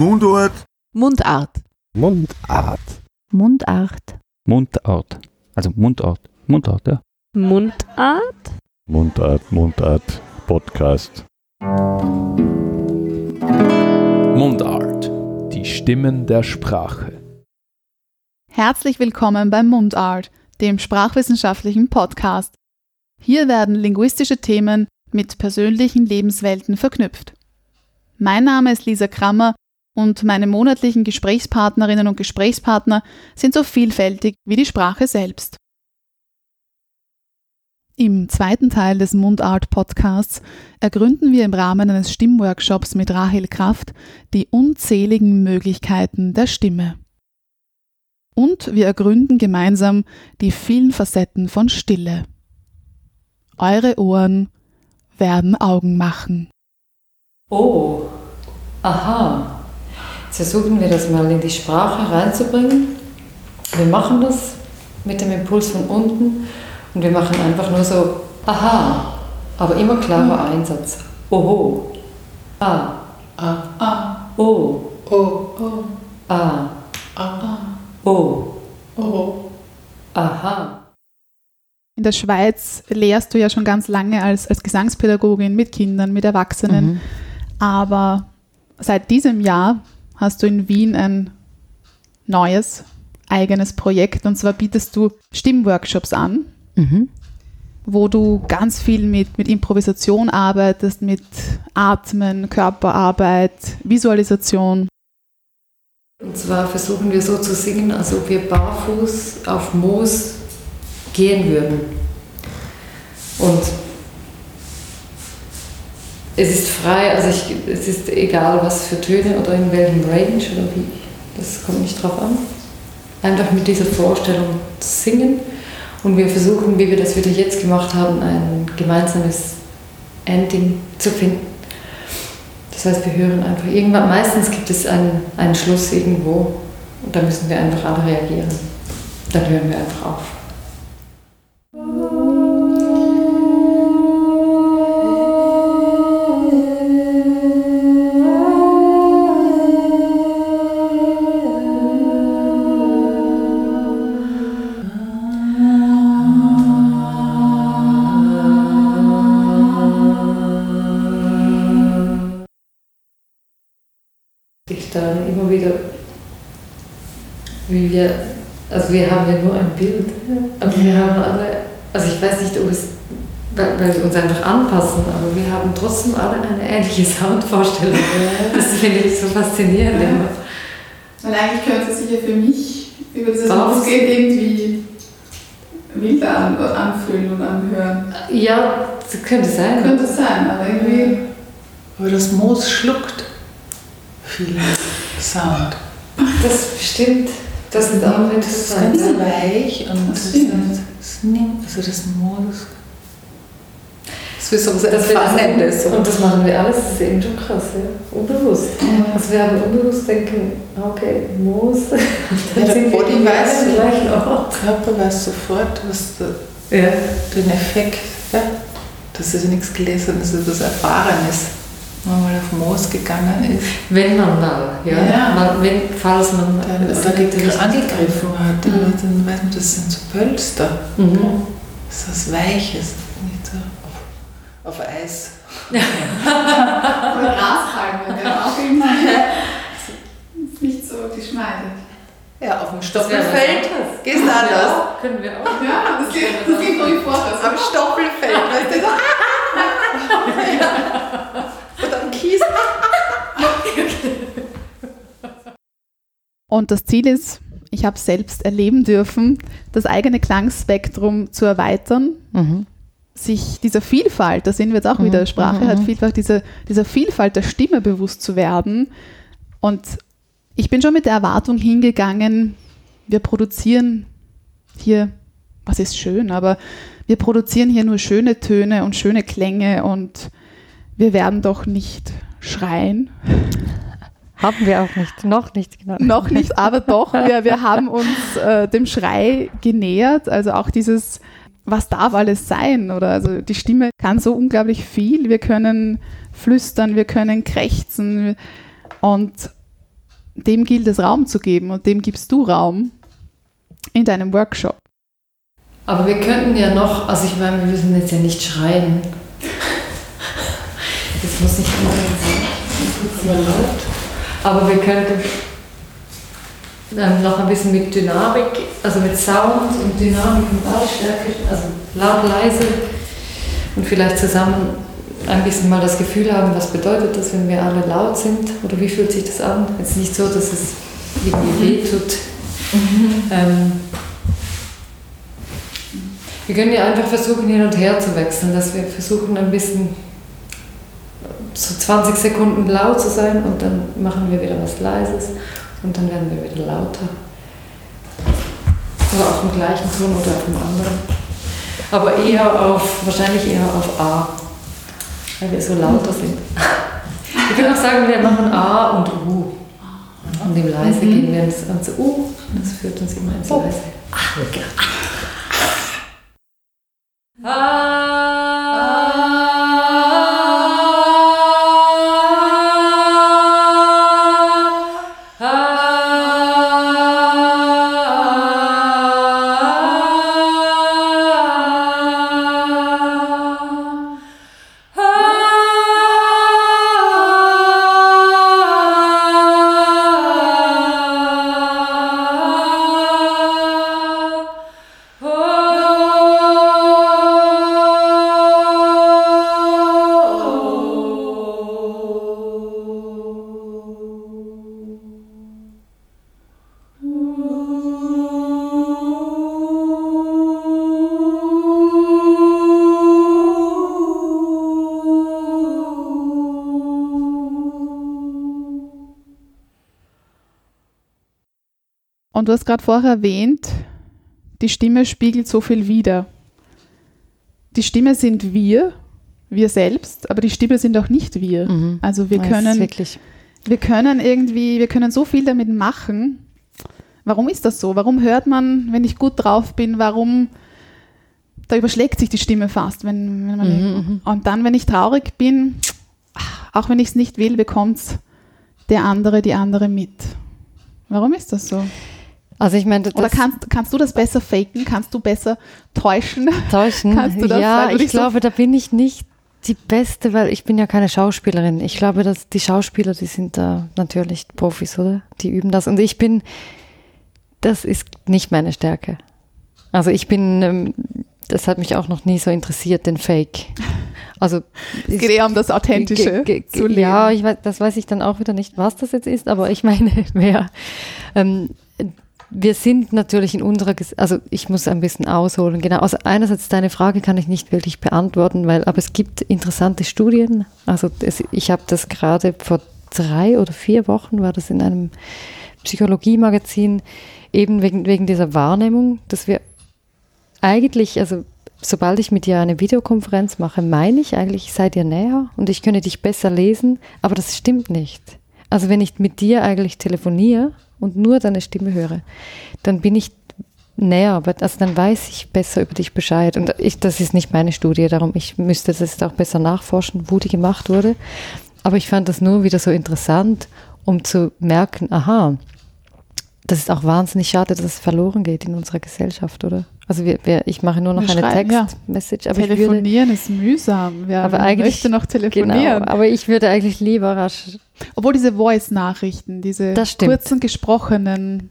Mundart. Mundart. Mundart. Mundart. Mundart. Also Mundart. Mundart, ja. Mundart? Mundart, Mundart. Podcast. Mundart. Die Stimmen der Sprache. Herzlich willkommen beim Mundart, dem sprachwissenschaftlichen Podcast. Hier werden linguistische Themen mit persönlichen Lebenswelten verknüpft. Mein Name ist Lisa Krammer und meine monatlichen Gesprächspartnerinnen und Gesprächspartner sind so vielfältig wie die Sprache selbst. Im zweiten Teil des Mundart-Podcasts ergründen wir im Rahmen eines Stimmworkshops mit Rahel Kraft die unzähligen Möglichkeiten der Stimme. Und wir ergründen gemeinsam die vielen Facetten von Stille. Eure Ohren werden Augen machen. Oh, aha. Versuchen wir das mal in die Sprache reinzubringen. Wir machen das mit dem Impuls von unten und wir machen einfach nur so, aha, aber immer klarer Einsatz. Oho, ah, Ah, ah, oh, oh, oh, ah, ah, oh, oh. aha. In der Schweiz lehrst du ja schon ganz lange als, als Gesangspädagogin mit Kindern, mit Erwachsenen. Mhm. Aber seit diesem Jahr hast du in Wien ein neues, eigenes Projekt. Und zwar bietest du Stimmworkshops an, Mhm. wo du ganz viel mit, mit Improvisation arbeitest, mit Atmen, Körperarbeit, Visualisation. Und zwar versuchen wir so zu singen, als ob wir barfuß auf Moos gehen würden. Und es ist frei, also ich, es ist egal, was für Töne oder in welchem Range oder wie, das kommt nicht drauf an. Einfach mit dieser Vorstellung singen. Und wir versuchen, wie wir das wieder jetzt gemacht haben, ein gemeinsames Ending zu finden. Das heißt, wir hören einfach irgendwann, meistens gibt es einen, einen Schluss irgendwo und da müssen wir einfach alle reagieren. Dann hören wir einfach auf. Uns einfach anpassen, aber wir haben trotzdem alle eine ähnliche Soundvorstellung. Das finde ich so faszinierend. Ja. immer. Und eigentlich könnte es sich ja für mich über dieses Losgehen irgendwie wilder an, anfühlen und anhören. Ja, das könnte sein. Könnte sein, aber irgendwie. Aber das Moos schluckt viel Sound. Das stimmt. Das ist auch Das ist interessant. ganz weich und Das das nimmt, also das Moos. Das ist so was Das das Entspannendes. und das machen wir alles, das ist eben schon krass, ja? unbewusst. Also wir haben unbewusst denken, okay, Moos, dann Ja, der Body weiß, gleichen Ort. Körper weiß sofort, was der, Ja. den Effekt, ja, das ist ja nichts Gelesenes, das ist Erfahrenes. Wenn man mal auf Moos gegangen ist, Wenn man mal, ja, Ja. Mal, wenn, falls man dann, oder nicht angegriffen hat, dann, Mhm. dann weiß man, das sind so Pölster. Mhm. Das ist was Weiches, nicht so auf, auf Eis. Oder Grashalme, ja, auch irgendwie nicht so geschmeidig. Ja, auf dem wäre Stoppelfeld gehst du anders. Können wir auch. Ja, das geht, das geht im Vorteil. Am Stoppelfeld, weißt du, so. Oder am Kies. Und das Ziel ist, ich habe selbst erleben dürfen, das eigene Klangspektrum zu erweitern, Mhm. Sich dieser Vielfalt, da sind wir jetzt auch Mhm, wieder, Sprache mhm, hat mhm. Vielfalt, dieser, dieser Vielfalt der Stimme bewusst zu werden. Und ich bin schon mit der Erwartung hingegangen, wir produzieren hier, was ist schön, aber wir produzieren hier nur schöne Töne und schöne Klänge und wir werden doch nicht schreien. Haben wir auch nicht. Noch nicht, genau. Noch nicht, aber doch, wir, wir haben uns äh, dem Schrei genähert. Also auch dieses, was darf alles sein? Oder also die Stimme kann so unglaublich viel. Wir können flüstern, wir können krächzen. Und dem gilt es Raum zu geben und dem gibst du Raum in deinem Workshop. Aber wir könnten ja noch, also ich meine, wir müssen jetzt ja nicht schreien. Das muss nicht immer sein. Aber wir könnten ähm, noch ein bisschen mit Dynamik, also mit Sound und Dynamik und Lautstärke, also laut, leise und vielleicht zusammen ein bisschen mal das Gefühl haben, was bedeutet das, wenn wir alle laut sind oder wie fühlt sich das an? Jetzt nicht so, dass es irgendwie weh tut. Ähm, wir können ja einfach versuchen, hin und her zu wechseln, dass wir versuchen, ein bisschen so 20 Sekunden laut zu sein und dann machen wir wieder was Leises und dann werden wir wieder lauter. Oder auf dem gleichen Ton oder auf dem anderen. Aber eher auf, wahrscheinlich eher auf A, weil wir so lauter sind. Wir können auch sagen, wir machen A und U. Und im Leise gehen wir ins, ans U. Das führt uns immer ins Leise. Und du hast gerade vorher erwähnt, die Stimme spiegelt so viel wider. Die Stimme sind wir, wir selbst, aber die Stimme sind auch nicht wir. Mhm. Also wir Das können, wirklich. wir können irgendwie, wir können so viel damit machen. Warum ist das so? Warum hört man, wenn ich gut drauf bin, warum da überschlägt sich die Stimme fast, wenn, wenn man Mhm, mhm. und dann, wenn ich traurig bin, auch wenn ich es nicht will, bekommt der andere, die andere mit. Warum ist das so? Also ich meine, Oder kannst, kannst du das besser faken? Kannst du besser täuschen? täuschen. das, ja, ich dich so- glaube, da bin ich nicht die Beste, weil ich bin ja keine Schauspielerin. Ich glaube, dass die Schauspieler, die sind da natürlich Profis, oder? Die üben das. Und ich bin, das ist nicht meine Stärke. Also ich bin, ähm, das hat mich auch noch nie so interessiert, den Fake. Also Es geht eher um das Authentische zu leben. Ja, ich weiß, das weiß ich dann auch wieder nicht, was das jetzt ist, aber ich meine, mehr. Ähm, wir sind natürlich in unserer, also ich muss ein bisschen ausholen, genau. Also einerseits deine Frage kann ich nicht wirklich beantworten, weil, aber es gibt interessante Studien. Also es, ich habe das gerade vor drei oder vier Wochen war das in einem Psychologie-Magazin eben wegen, wegen dieser Wahrnehmung, dass wir eigentlich, also sobald ich mit dir eine Videokonferenz mache, meine ich eigentlich, ich sei dir näher und ich könne dich besser lesen, aber das stimmt nicht. Also wenn ich mit dir eigentlich telefoniere und nur deine Stimme höre, dann bin ich näher, aber also dann weiß ich besser über dich Bescheid. Und ich, das ist nicht meine Studie, darum ich müsste das jetzt auch besser nachforschen, wo die gemacht wurde. Aber ich fand das nur wieder so interessant, um zu merken, aha, das ist auch wahnsinnig schade, dass es verloren geht in unserer Gesellschaft, oder? Also wir, wir, ich mache nur noch Wir eine ja. Textmessage, aber ich würde, telefonieren ist mühsam. Wer Aber eigentlich- möchte noch genau, telefonieren? aber ich würde eigentlich lieber rasch, Obwohl diese Voice-Nachrichten, diese kurzen gesprochenen,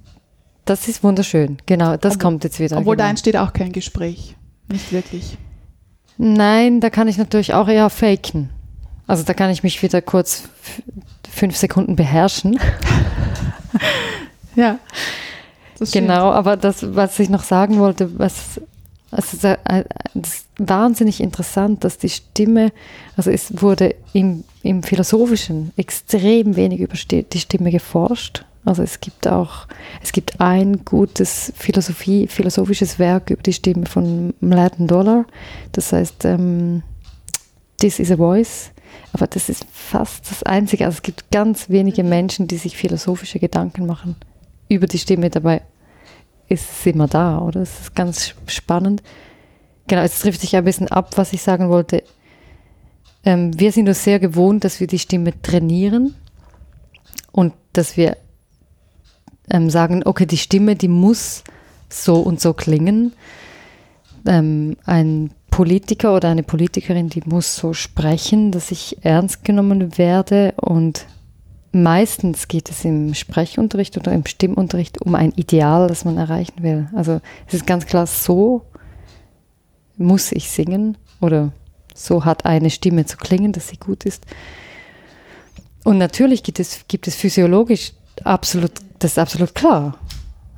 das ist wunderschön, genau, das Obwohl- kommt jetzt wieder. obwohl da genau. entsteht auch kein Gespräch. Nicht wirklich. Nein, da kann ich natürlich auch eher faken. Also da kann ich mich wieder kurz fünf Sekunden beherrschen. Ja. Genau, aber das, was ich noch sagen wollte, was also da- äh, das ist wahnsinnig interessant, dass die Stimme, also es wurde im, im Philosophischen extrem wenig über die Stimme geforscht. Also es gibt auch, es gibt ein gutes Philosophie, philosophisches Werk über die Stimme von Mladen Dollar. Das heißt, ähm, This is a Voice. Aber das ist fast das Einzige. Also es gibt ganz wenige Menschen, die sich philosophische Gedanken machen über die Stimme. Dabei ist es immer da, oder? Das ist ganz spannend. Genau, jetzt trifft sich ein bisschen ab, was ich sagen wollte. Ähm, wir sind uns sehr gewohnt, dass wir die Stimme trainieren und dass wir ähm, sagen, okay, die Stimme, die muss so und so klingen. Ähm, ein Politiker oder eine Politikerin, die muss so sprechen, dass ich ernst genommen werde. Und meistens geht es im Sprechunterricht oder im Stimmunterricht um ein Ideal, das man erreichen will. Also es ist ganz klar, so muss ich singen oder so hat eine Stimme zu klingen, dass sie gut ist. Und natürlich gibt es, gibt es physiologisch absolut, das ist absolut klar.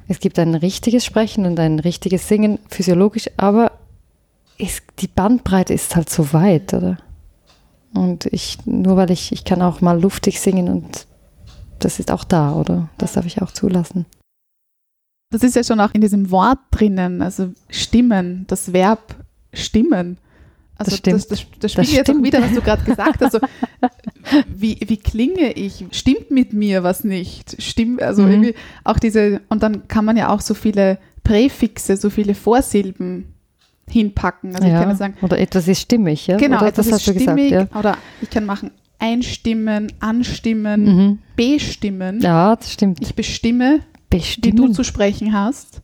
Es gibt ein richtiges Sprechen und ein richtiges Singen physiologisch, aber ist, die Bandbreite ist halt so weit, oder? Und ich, nur weil ich, ich kann auch mal luftig singen und das ist auch da, oder? Das darf ich auch zulassen. Das ist ja schon auch in diesem Wort drinnen, also Stimmen, das Verb stimmen. Also Das stimmt. das, das, das spiegelt jetzt auch wieder, was du gerade gesagt hast. Also, wie, wie klinge ich? Stimmt mit mir was nicht? Stimmt, also Mhm. irgendwie auch diese, und dann kann man ja auch so viele Präfixe, so viele Vorsilben hinpacken. Also ich kann ja. ja sagen, oder etwas ist stimmig, ja? genau, oder etwas ist hast du gesagt, stimmig, ja. oder ich kann machen einstimmen, anstimmen, Mhm. bestimmen. Ja, das stimmt. Ich bestimme, wie Bestimmen. du zu sprechen hast.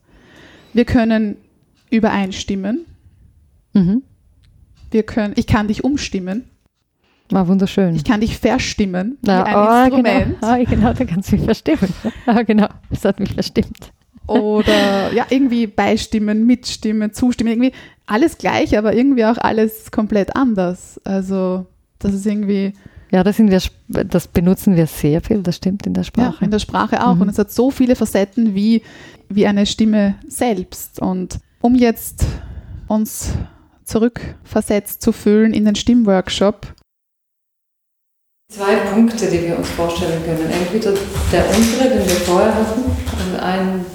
Wir können übereinstimmen. mhm. Wir können, ich kann dich umstimmen. War wunderschön. Ich kann dich verstimmen. Wie ja, ein oh, Instrument. Genau. Ah, genau, da kannst du mich verstimmen. Ah, genau, das hat mich verstimmt. Oder ja, irgendwie beistimmen, mitstimmen, zustimmen. Irgendwie alles gleich, aber irgendwie auch alles komplett anders. Also, das ist irgendwie Ja, das, sind wir, das benutzen wir sehr viel, das stimmt in der ja, Sprache. in der Sprache auch. Mhm. Und es hat so viele Facetten wie, wie eine Stimme selbst. Und um jetzt uns zurückversetzt zu fühlen in den Stimmworkshop, Zwei Punkte, die wir uns vorstellen können. Entweder der untere, den wir vorher hatten, also ein,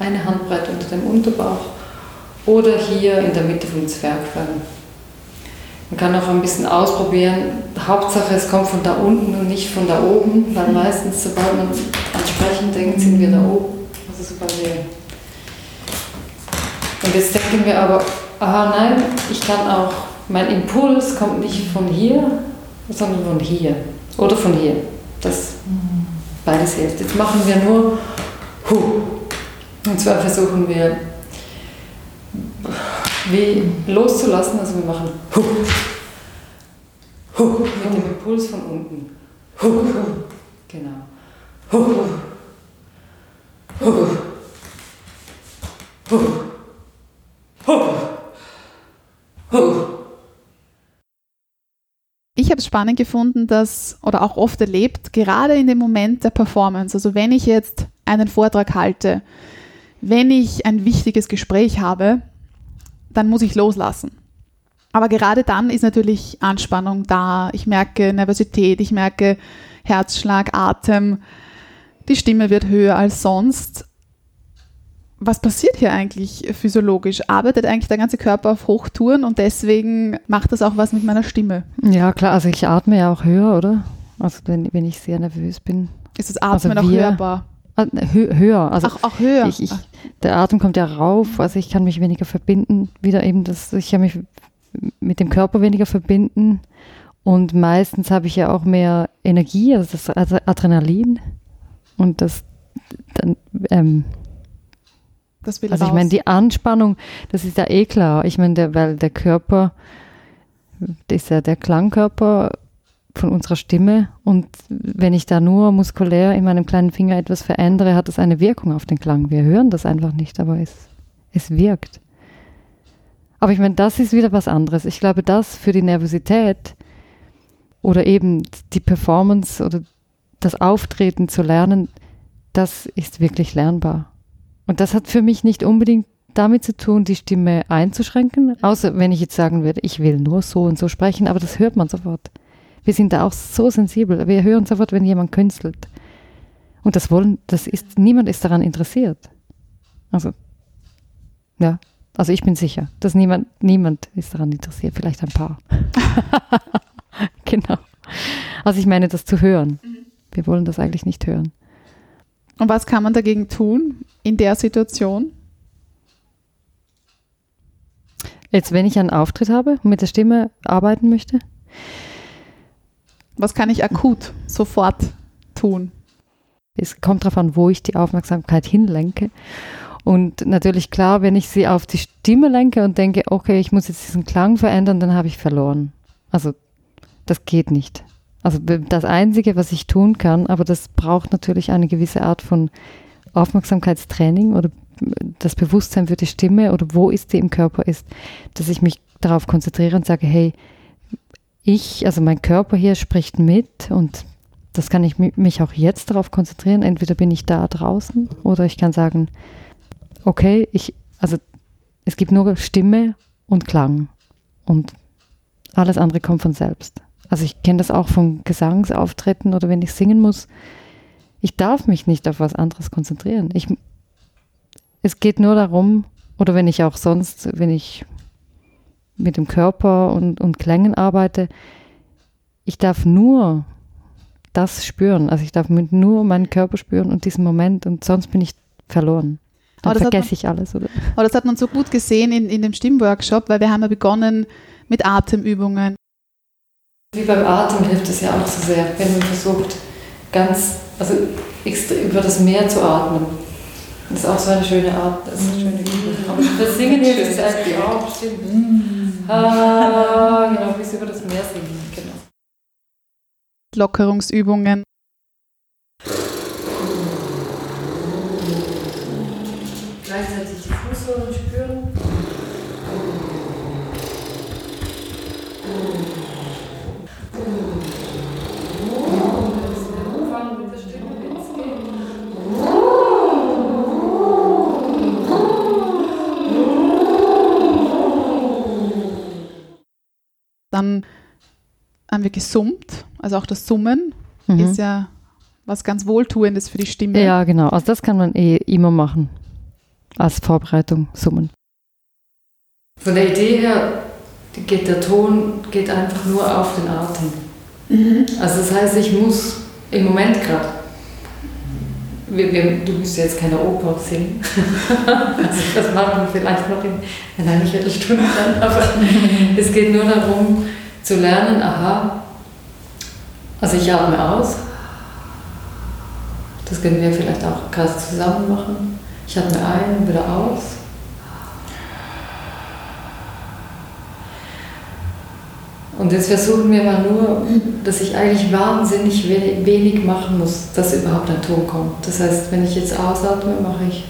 eine Handbreite unter dem Unterbauch, oder hier in der Mitte vom Zwerchfell. Man kann auch ein bisschen ausprobieren. Hauptsache, es kommt von da unten und nicht von da oben, weil meistens, sobald man an Sprechen denkt, sind wir da oben. Also sobald wir und jetzt denken wir aber, aha nein, ich kann auch, mein Impuls kommt nicht von hier, sondern von hier. Oder von hier. Das beides hilft. Jetzt machen wir nur Hu. Und zwar versuchen wir wie loszulassen, also wir machen Hu. Hu. Mit dem Impuls von unten. Hu. Genau. Hu. Hu. Hu. Ich habe es spannend gefunden, dass, oder auch oft erlebt, gerade in dem Moment der Performance, also wenn ich jetzt einen Vortrag halte, wenn ich ein wichtiges Gespräch habe, dann muss ich loslassen. Aber gerade dann ist natürlich Anspannung da. Ich merke Nervosität, ich merke Herzschlag, Atem, die Stimme wird höher als sonst. Was passiert hier eigentlich physiologisch? Arbeitet eigentlich der ganze Körper auf Hochtouren und deswegen macht das auch was mit meiner Stimme? Ja, klar, also ich atme ja auch höher, oder? Also wenn, wenn ich sehr nervös bin. Ist das Atmen Also auch wir- hörbar? Ah, hö höher, also Ach, auch höher. ich, ich, der Atem kommt ja rauf, also ich kann mich weniger verbinden, wieder eben das, ich kann mich mit dem Körper weniger verbinden und meistens habe ich ja auch mehr Energie, also das Ad- Adrenalin und das dann, ähm, das will also ich raus. meine die Anspannung, das ist ja eh klar, ich meine, der, weil der Körper, das ist ja der Klangkörper von unserer Stimme und wenn ich da nur muskulär in meinem kleinen Finger etwas verändere, hat das eine Wirkung auf den Klang. Wir hören das einfach nicht, aber es, es wirkt. Aber ich meine, das ist wieder was anderes. Ich glaube, das für die Nervosität oder eben die Performance oder das Auftreten zu lernen, das ist wirklich lernbar. Und das hat für mich nicht unbedingt damit zu tun, die Stimme einzuschränken, außer wenn ich jetzt sagen würde, ich will nur so und so sprechen, aber das hört man sofort. Wir sind da auch so sensibel. Wir hören sofort, wenn jemand künstelt. Und das wollen, das ist, niemand ist daran interessiert. Also, ja, also ich bin sicher, dass niemand, niemand ist daran interessiert, vielleicht ein paar. genau. Also ich meine, das zu hören. Wir wollen das eigentlich nicht hören. Und was kann man dagegen tun in der Situation? Jetzt, wenn ich einen Auftritt habe und mit der Stimme arbeiten möchte, Was kann ich akut sofort tun? Es kommt darauf an, wo ich die Aufmerksamkeit hinlenke. Und natürlich klar, wenn ich sie auf die Stimme lenke und denke, okay, ich muss jetzt diesen Klang verändern, dann habe ich verloren. Also das geht nicht. Also das Einzige, was ich tun kann, aber das braucht natürlich eine gewisse Art von Aufmerksamkeitstraining oder das Bewusstsein für die Stimme oder wo ist die im Körper ist, dass ich mich darauf konzentriere und sage, hey, ich, also mein Körper hier spricht mit und das kann ich mich auch jetzt darauf konzentrieren. Entweder bin ich da draußen oder ich kann sagen, okay, ich, also es gibt nur Stimme und Klang und alles andere kommt von selbst. Also ich kenne das auch von Gesangsauftritten oder wenn ich singen muss. Ich darf mich nicht auf was anderes konzentrieren. Ich, es geht nur darum, oder wenn ich auch sonst, wenn ich mit dem Körper und, und Klängen arbeite, ich darf nur das spüren. Also ich darf nur meinen Körper spüren und diesen Moment und sonst bin ich verloren. Dann vergesse man, ich alles, oder? Aber das hat man so gut gesehen in, in dem Stimmworkshop, weil wir haben ja begonnen mit Atemübungen. Wie beim Atem hilft es ja auch so sehr, wenn man versucht, ganz, also über das Meer zu atmen. Das ist auch so eine schöne Art, das ist eine schöne Übung. Aber für Singen hilft es eigentlich auch, stimmt. Mm. Ah, genau, bis über das Meer singen, genau. Lockerungsübungen. Dann haben wir gesummt, also auch das Summen mhm. ist ja was ganz Wohltuendes für die Stimme. Ja, genau. Also das kann man eh immer machen als Vorbereitung, Summen. Von der Idee her geht der Ton geht einfach nur auf den Atem. Mhm. Also das heißt, ich muss im Moment gerade, du musst jetzt keine Oper singen, also das machen wir vielleicht noch in, in einer Viertelstunde dann, aber es geht nur darum zu lernen, aha, also ich atme aus, das können wir vielleicht auch gerade zusammen machen, ich atme ein wieder aus. Und jetzt versuchen wir mal nur, dass ich eigentlich wahnsinnig wenig machen muss, dass überhaupt ein Ton kommt. Das heißt, wenn ich jetzt ausatme, mache ich.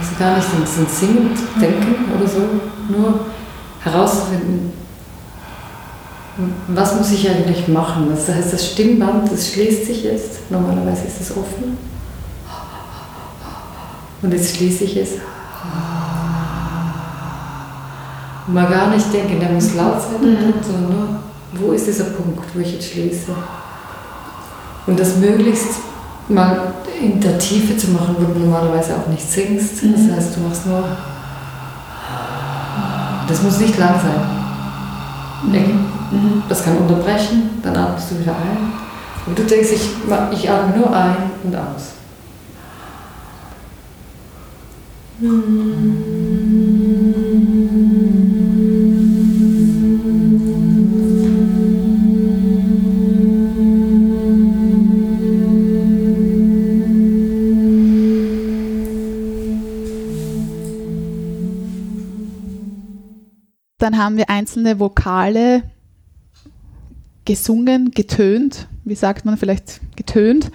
Also gar nicht so singend denken oder so, nur herauszufinden, was muss ich eigentlich machen. Das heißt, das Stimmband, das schließt sich jetzt, normalerweise ist es offen. Und jetzt schließe ich es mal gar nicht denken, der muss laut sein, mhm. sondern nur, wo ist dieser Punkt, wo ich jetzt schließe. Und das möglichst mal in der Tiefe zu machen, wo du normalerweise auch nicht singst. Mhm. Das heißt, du machst nur. Das muss nicht lang sein. Mhm. Das kann unterbrechen, dann atmest du wieder ein. Und du denkst, ich, ich atme nur ein und aus. Mhm. Dann haben wir einzelne Vokale gesungen, getönt. Wie sagt man vielleicht getönt?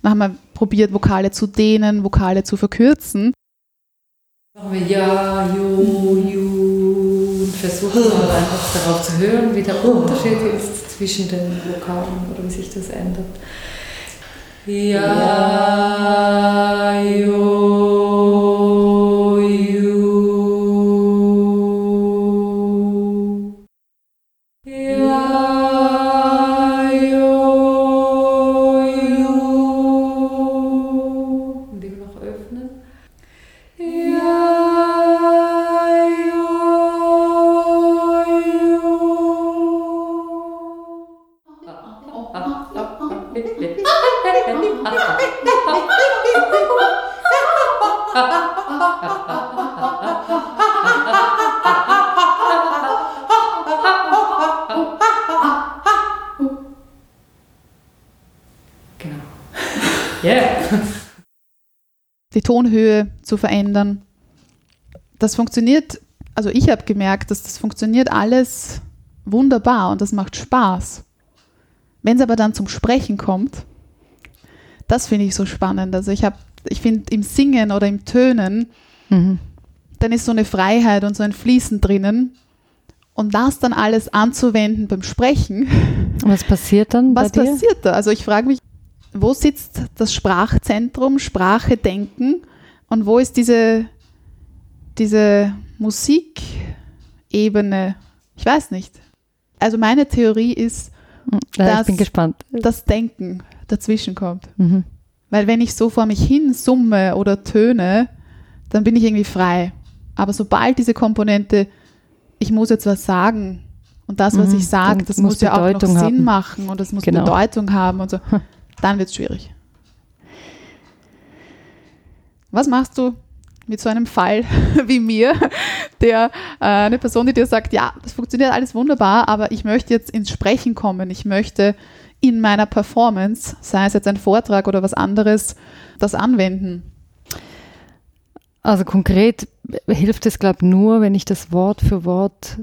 Dann haben wir probiert, Vokale zu dehnen, Vokale zu verkürzen. Machen wir Ja, Jo, Ju und versuchen mal einfach darauf zu hören, wie der Unterschied ist zwischen den Vokalen oder wie sich das ändert. Ja, Jo, Tonhöhe zu verändern. Das funktioniert, also ich habe gemerkt, dass das funktioniert alles wunderbar und das macht Spaß. Wenn es aber dann zum Sprechen kommt, das finde ich so spannend. Also ich habe, ich finde im Singen oder im Tönen, Mhm. dann ist so eine Freiheit und so ein Fließen drinnen. Und das dann alles anzuwenden beim Sprechen, Was passiert dann was bei dir? passiert da? Also ich frage mich, wo sitzt das Sprachzentrum, Sprache denken und wo ist diese, diese Musikebene? Ich weiß nicht. Also meine Theorie ist, Ja, das- bin gespannt. dass Denken dazwischen kommt. Mhm. Weil wenn ich so vor mich hin summe oder töne, dann bin ich irgendwie frei. Aber sobald diese Komponente, ich muss jetzt was sagen und das, was Mhm, ich sage, das muss muss ja auch noch Sinn haben. machen und das muss Genau. Bedeutung haben und so, dann wird es schwierig. Was machst du mit so einem Fall wie mir, der äh, eine Person, die dir sagt, ja, das funktioniert alles wunderbar, aber ich möchte jetzt ins Sprechen kommen, ich möchte in meiner Performance, sei es jetzt ein Vortrag oder was anderes, das anwenden. Also konkret hilft es, glaube ich, nur, wenn ich das Wort für Wort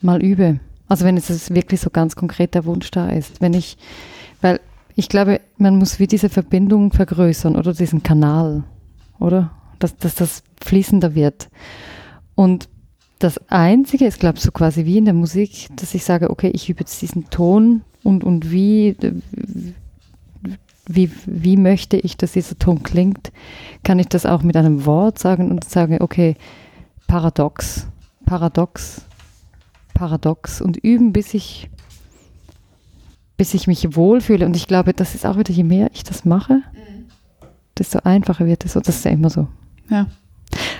mal übe. Also wenn es wirklich so ganz konkret der Wunsch da ist. Wenn ich, weil ich glaube, man muss wie diese Verbindung vergrößern oder diesen Kanal, oder? Dass, dass das fließender wird. Und das Einzige ist, glaube ich, so quasi wie in der Musik, dass ich sage, okay, ich übe jetzt diesen Ton und, und wie, wie, wie möchte ich, dass dieser Ton klingt, kann ich das auch mit einem Wort sagen und sage, okay, paradox, paradox, paradox und üben, bis ich, bis ich mich wohlfühle. Und ich glaube, das ist auch wieder, je mehr ich das mache, desto einfacher wird es. Und das ist ja immer so. Ja.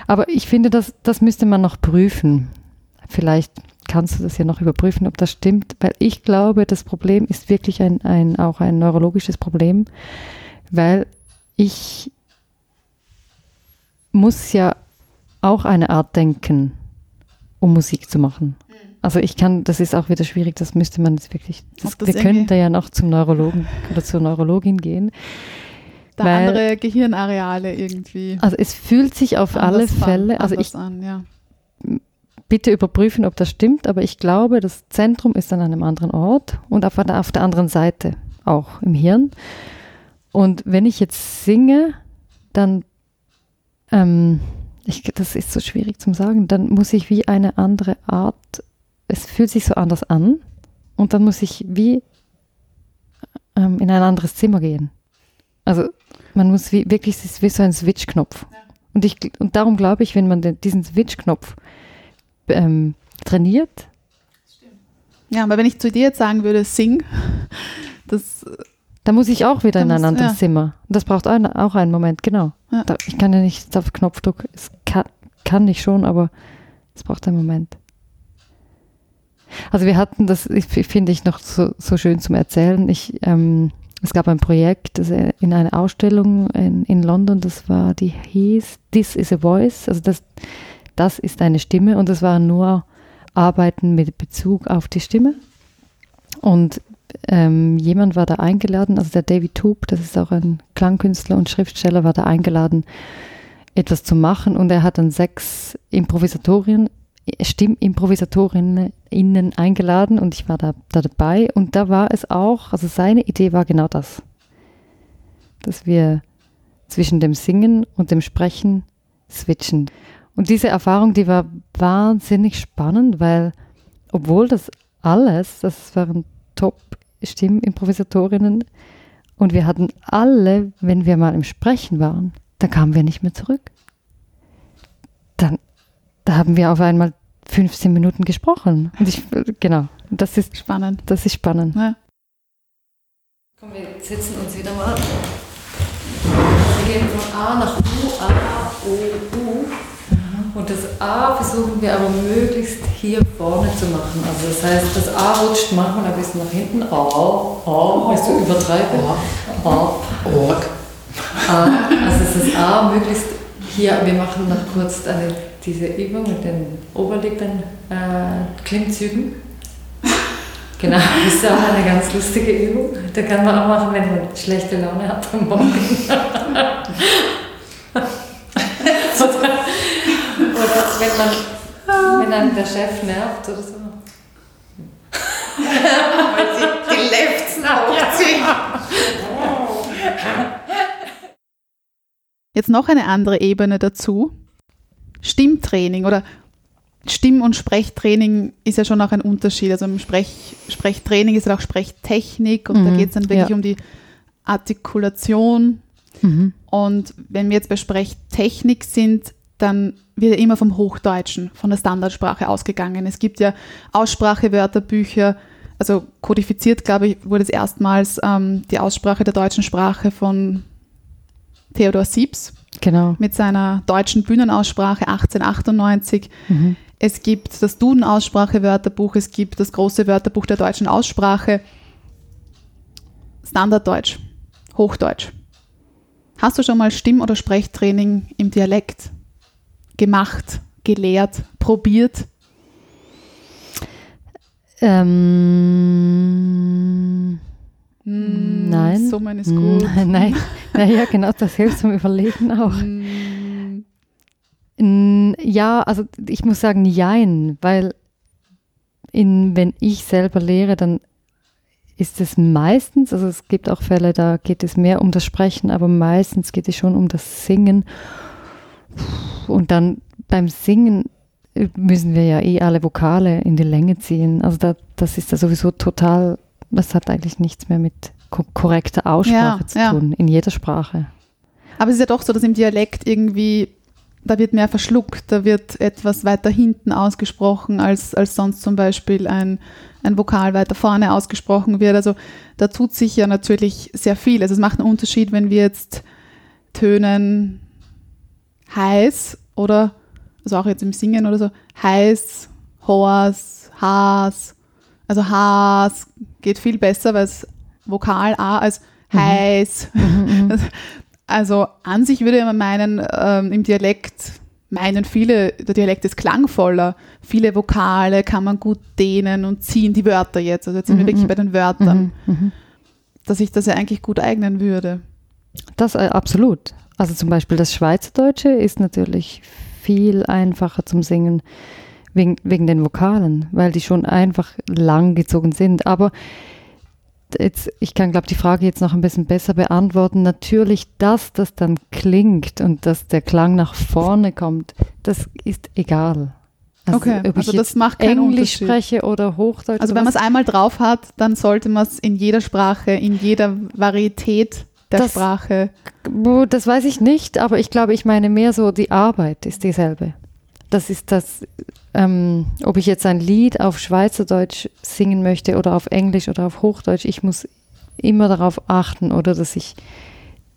Aber ich finde, das, das müsste man noch prüfen. Vielleicht kannst du das ja noch überprüfen, ob das stimmt, weil ich glaube, das Problem ist wirklich ein, ein, auch ein neurologisches Problem, weil ich muss ja auch eine Art denken, um Musik zu machen. Also ich kann, das ist auch wieder schwierig, das müsste man jetzt wirklich, das, das wir könnten da ja noch zum Neurologen oder zur Neurologin gehen. Da Weil- andere Gehirnareale irgendwie. Also es fühlt sich auf alle anders an- Fälle, also ich an, ja. bitte überprüfen, ob das stimmt, aber ich glaube, das Zentrum ist an einem anderen Ort und auf der, auf der anderen Seite auch im Hirn. Und wenn ich jetzt singe, dann, ähm, ich, das ist so schwierig zu sagen, dann muss ich wie eine andere Art, es fühlt sich so anders an und dann muss ich wie ähm, in ein anderes Zimmer gehen. Also man muss wie, wirklich, es ist wie so ein Switch-Knopf. Und, ich, und darum glaube ich, wenn man den, diesen Switch-Knopf ähm, trainiert, Ja, aber wenn ich zu dir jetzt sagen würde, sing, das, dann muss ich auch wieder in ein anderes ja. Zimmer. Und das braucht ein, auch einen Moment, genau. Ja. Da, ich kann ja nicht auf Knopfdruck, es kann, kann ich schon, aber es braucht einen Moment. Also wir hatten das, finde ich noch so, so schön zum Erzählen. Ich, ähm, es gab ein Projekt das, äh, in einer Ausstellung in, in London, das war, die hieß This is a Voice, also das, das ist eine Stimme und das waren nur Arbeiten mit Bezug auf die Stimme. Und ähm, jemand war da eingeladen, also der David Toop, das ist auch ein Klangkünstler und Schriftsteller, war da eingeladen, etwas zu machen und er hat dann sechs Improvisatorien, Stimmimprovisatorinnen innen eingeladen und ich war da, da dabei und da war es auch, also seine Idee war genau das, dass wir zwischen dem Singen und dem Sprechen switchen. Und diese Erfahrung, die war wahnsinnig spannend, weil obwohl das alles, das waren Top-Stimmimprovisatorinnen und wir hatten alle, wenn wir mal im Sprechen waren, dann kamen wir nicht mehr zurück. Dann da haben wir auf einmal 15 Minuten gesprochen. Und ich, genau, das ist, spannend. das ist spannend. Ja. Komm, wir setzen uns wieder mal. Wir gehen von A nach U, A, O, U. Und das A versuchen wir aber möglichst hier vorne zu machen. Also das heißt, das A rutscht manchmal ein bisschen nach hinten. A, A, weißt du, übertreiben. A, Org. A. Also ist A möglichst hier, wir machen noch kurz eine, diese Übung mit den Oberlippen äh, Klimmzügen. Genau, das ist auch eine ganz lustige Übung. Da kann man auch machen, wenn man schlechte Laune hat am Morgen. oder, oder wenn man, wenn einem der Chef nervt oder so. Die Lefts hochziehen. Jetzt noch eine andere Ebene dazu. Stimmtraining oder Stimm- und Sprechtraining ist ja schon auch ein Unterschied. Also im Sprech, Sprechtraining ist ja auch Sprechtechnik und da Mhm, geht es dann wirklich ja. um die Artikulation. Mhm. Und wenn wir jetzt bei Sprechtechnik sind, dann wird ja immer vom Hochdeutschen, von der Standardsprache ausgegangen. Es gibt ja Aussprachewörterbücher, also kodifiziert, glaube ich, wurde es erstmals ähm, die Aussprache der deutschen Sprache von Theodor Siebs Genau. mit seiner deutschen Bühnenaussprache 1898. Mhm. Es gibt das Duden-Aussprachewörterbuch, es gibt das große Wörterbuch der deutschen Aussprache. Standarddeutsch, Hochdeutsch. Hast du schon mal Stimm- oder Sprechtraining im Dialekt gemacht, gelehrt, probiert? Ähm, Hm, Nein. Summen ist gut. Nein, nein. Naja, genau, das hilft zum Überlegen auch. Mm, Ja, also ich muss sagen, jein, weil in, wenn ich selber lehre, dann ist es meistens, also es gibt auch Fälle, da geht es mehr um das Sprechen, aber meistens geht es schon um das Singen. Und dann beim Singen müssen wir ja eh alle Vokale in die Länge ziehen. Also da, das ist ja sowieso total, das hat eigentlich nichts mehr mit ko korrekter Aussprache Ja, zu ja. tun, in jeder Sprache. Aber es ist ja doch so, dass im Dialekt irgendwie, da wird mehr verschluckt, da wird etwas weiter hinten ausgesprochen, als, als sonst zum Beispiel ein, ein Vokal weiter vorne ausgesprochen wird. Also da tut sich ja natürlich sehr viel. Also es macht einen Unterschied, wenn wir jetzt tönen heiß oder, also auch jetzt im Singen oder so, heiß, Hors, Haas. Also Haas geht viel besser, weil es Vokal A als heiß. Also an sich würde man meinen, ähm, im Dialekt meinen viele, der Dialekt ist klangvoller. Viele Vokale kann man gut dehnen und ziehen, die Wörter jetzt. Also jetzt sind wir Mhm, wirklich mhm. bei den Wörtern, Mhm, mhm. dass ich das ja eigentlich gut eignen würde. Das äh, absolut. Also zum Beispiel das Schweizerdeutsche ist natürlich viel einfacher zum Singen wegen, wegen den Vokalen, weil die schon einfach lang gezogen sind. Aber jetzt, ich kann, glaube die Frage jetzt noch ein bisschen besser beantworten. Natürlich, dass das dann klingt und dass der Klang nach vorne kommt, das ist egal. Okay, ob also ich das macht keinen Englisch spreche oder Hochdeutsch. Also wenn man es einmal drauf hat, dann sollte man es in jeder Sprache, in jeder Varietät der Das- Sprache. Das weiß ich nicht, aber ich glaube, ich meine mehr so, die Arbeit ist dieselbe. Das ist das, ähm, ob ich jetzt ein Lied auf Schweizerdeutsch singen möchte oder auf Englisch oder auf Hochdeutsch, ich muss immer darauf achten oder dass ich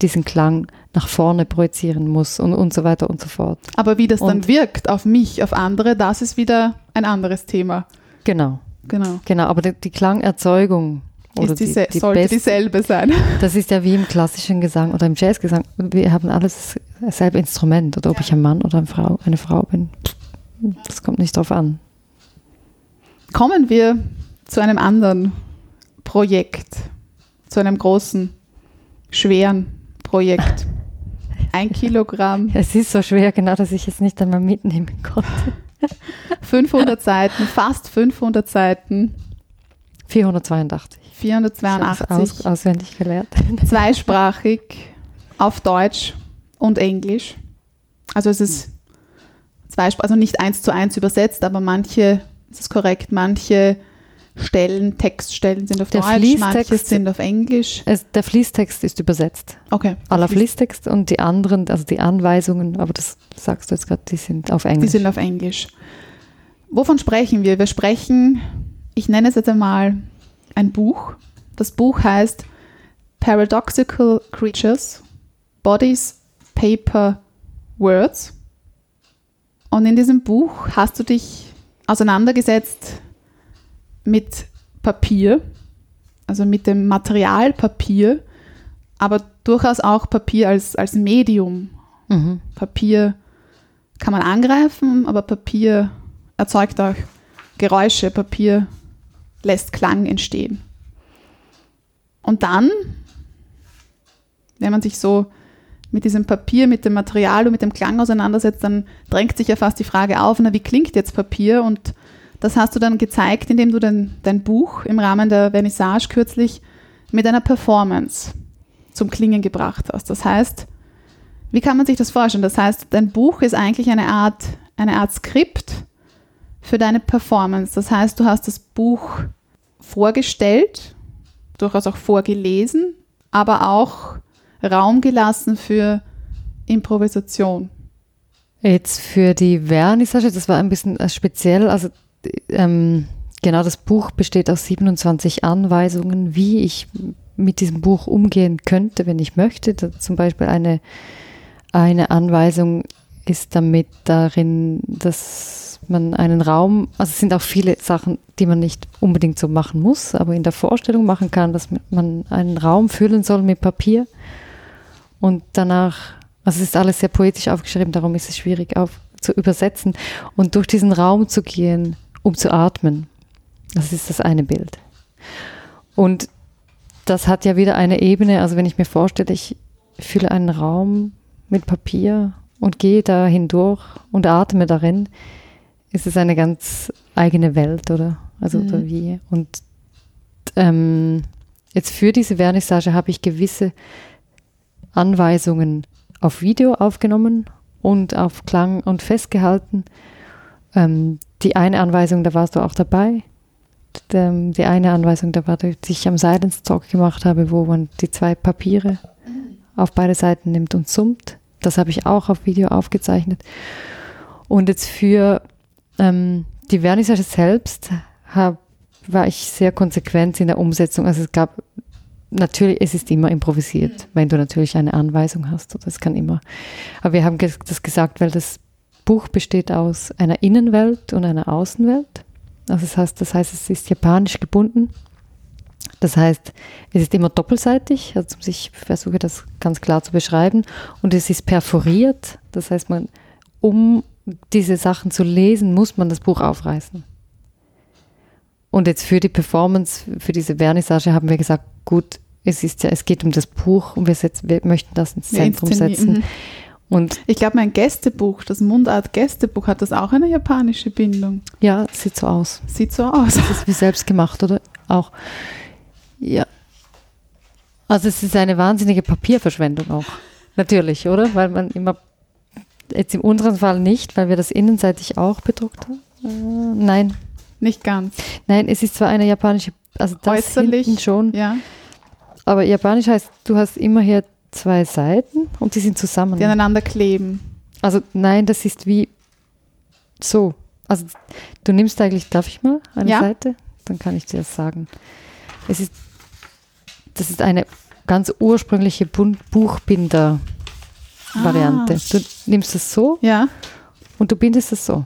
diesen Klang nach vorne projizieren muss und, und so weiter und so fort. Aber wie das dann Und- wirkt auf mich, auf andere, das ist wieder ein anderes Thema. Genau, Genau. genau. Aber die, die Klangerzeugung oder Ist diese, die, die sollte best- dieselbe sein. Das ist ja wie im klassischen Gesang oder im Jazzgesang. Wir haben alles dasselbe Instrument. Oder ob ich ein Mann oder eine Frau, eine Frau bin. Das kommt nicht drauf an. Kommen wir zu einem anderen Projekt, zu einem großen, schweren Projekt. Ein Kilogramm, Es ist so schwer, genau, dass ich es nicht einmal mitnehmen konnte. 500 Seiten, fast 500 Seiten, 482. Ich habe es 482, aus, auswendig gelernt. zweisprachig, auf Deutsch und Englisch. Also es ist zweisprachig, also nicht eins zu eins übersetzt, aber manche, ist es korrekt, manche Stellen, Textstellen sind auf Der Deutsch, manche Fließtext- sind auf Englisch. Es, der Fließtext ist übersetzt. Okay. Aller Fließ- Fließtext und die anderen, also die Anweisungen, aber das sagst du jetzt gerade, die sind auf Die Englisch. sind auf Englisch. Wovon sprechen wir? Wir sprechen, ich nenne es jetzt einmal ein Buch. Das Buch heißt Paradoxical Creatures, Bodies, Paper, Words. Und in diesem Buch hast du dich auseinandergesetzt mit Papier, also mit dem Material Papier, aber durchaus auch Papier als, als Medium, mhm. Papier kann man angreifen, aber Papier erzeugt auch Geräusche. Papier lässt Klang entstehen. Und dann, wenn man sich so mit diesem Papier, mit dem Material und mit dem Klang auseinandersetzt, dann drängt sich ja fast die Frage auf, na, wie klingt jetzt Papier? Und das hast du dann gezeigt, indem du dein, dein Buch im Rahmen der Vernissage kürzlich mit einer Performance zum Klingen gebracht hast. Das heißt, wie kann man sich das vorstellen? Das heißt, dein Buch ist eigentlich eine Art, eine Art Skript für deine Performance. Das heißt, du hast das Buch vorgestellt, durchaus auch vorgelesen, aber auch Raum gelassen für Improvisation. Jetzt für die Vernissage, das war ein bisschen äh, speziell. Also ähm, genau, das Buch besteht aus 27 Anweisungen, wie ich mit diesem Buch umgehen könnte, wenn ich möchte. Da zum Beispiel eine, eine Anweisung ist damit darin, dass man einen Raum, also es sind auch viele Sachen, die man nicht unbedingt so machen muss, aber in der Vorstellung machen kann, dass man einen Raum füllen soll mit Papier und danach, also es ist alles sehr poetisch aufgeschrieben, darum ist es schwierig auf, zu übersetzen und durch diesen Raum zu gehen, um zu atmen. Das ist das eine Bild. Und das hat ja wieder eine Ebene, also wenn ich mir vorstelle, ich fülle einen Raum mit Papier und gehe da hindurch und atme darin, ist es eine ganz eigene Welt, oder? Also Mhm. oder wie. Und ähm, jetzt für diese Vernissage habe ich gewisse Anweisungen auf Video aufgenommen und auf Klang und festgehalten. Ähm, die eine Anweisung, da warst du auch dabei. Die, die eine Anweisung, da war, die ich am Silence Talk gemacht habe, wo man die zwei Papiere auf beide Seiten nimmt und summt. Das habe ich auch auf Video aufgezeichnet. Und jetzt für ähm, die Vernissage selbst hab, war ich sehr konsequent in der Umsetzung. Also es gab natürlich, es ist immer improvisiert, wenn du natürlich eine Anweisung hast. Das kann immer. Aber wir haben das gesagt, weil das Buch besteht aus einer Innenwelt und einer Außenwelt. Also das heißt, das heißt, es ist japanisch gebunden. Das heißt, es ist immer doppelseitig. Also ich versuche das ganz klar zu beschreiben. Und es ist perforiert. Das heißt, man, um diese Sachen zu lesen, muss man das Buch aufreißen. Und jetzt für die Performance, für diese Vernissage haben wir gesagt, gut, es ist ja, es geht um das Buch und wir, setzen, wir möchten das ins Zentrum setzen. Mhm. Und Ich glaube, mein Gästebuch, das Mundart-Gästebuch, hat das auch eine japanische Bindung. ja, sieht so aus. Sieht so aus. Das ist wie selbst gemacht, oder? Auch. Ja. Also es ist eine wahnsinnige Papierverschwendung auch. Natürlich, oder? Weil man immer, jetzt in unserem Fall nicht, weil wir das innenseitig auch bedruckt haben. Äh, nein, Nicht ganz. nein, es ist zwar eine japanische, also das Äußerlich, schon, Ja, aber japanisch heißt, du hast immer hier zwei Seiten und die sind zusammen. die aneinander kleben. Also nein, das ist wie so. Also du nimmst eigentlich, darf ich mal eine Ja. Seite? Dann kann ich dir das sagen. Es ist, das ist eine ganz ursprüngliche Bun- Buchbinder-Variante. Ah. Du nimmst es so Ja, und du bindest es so.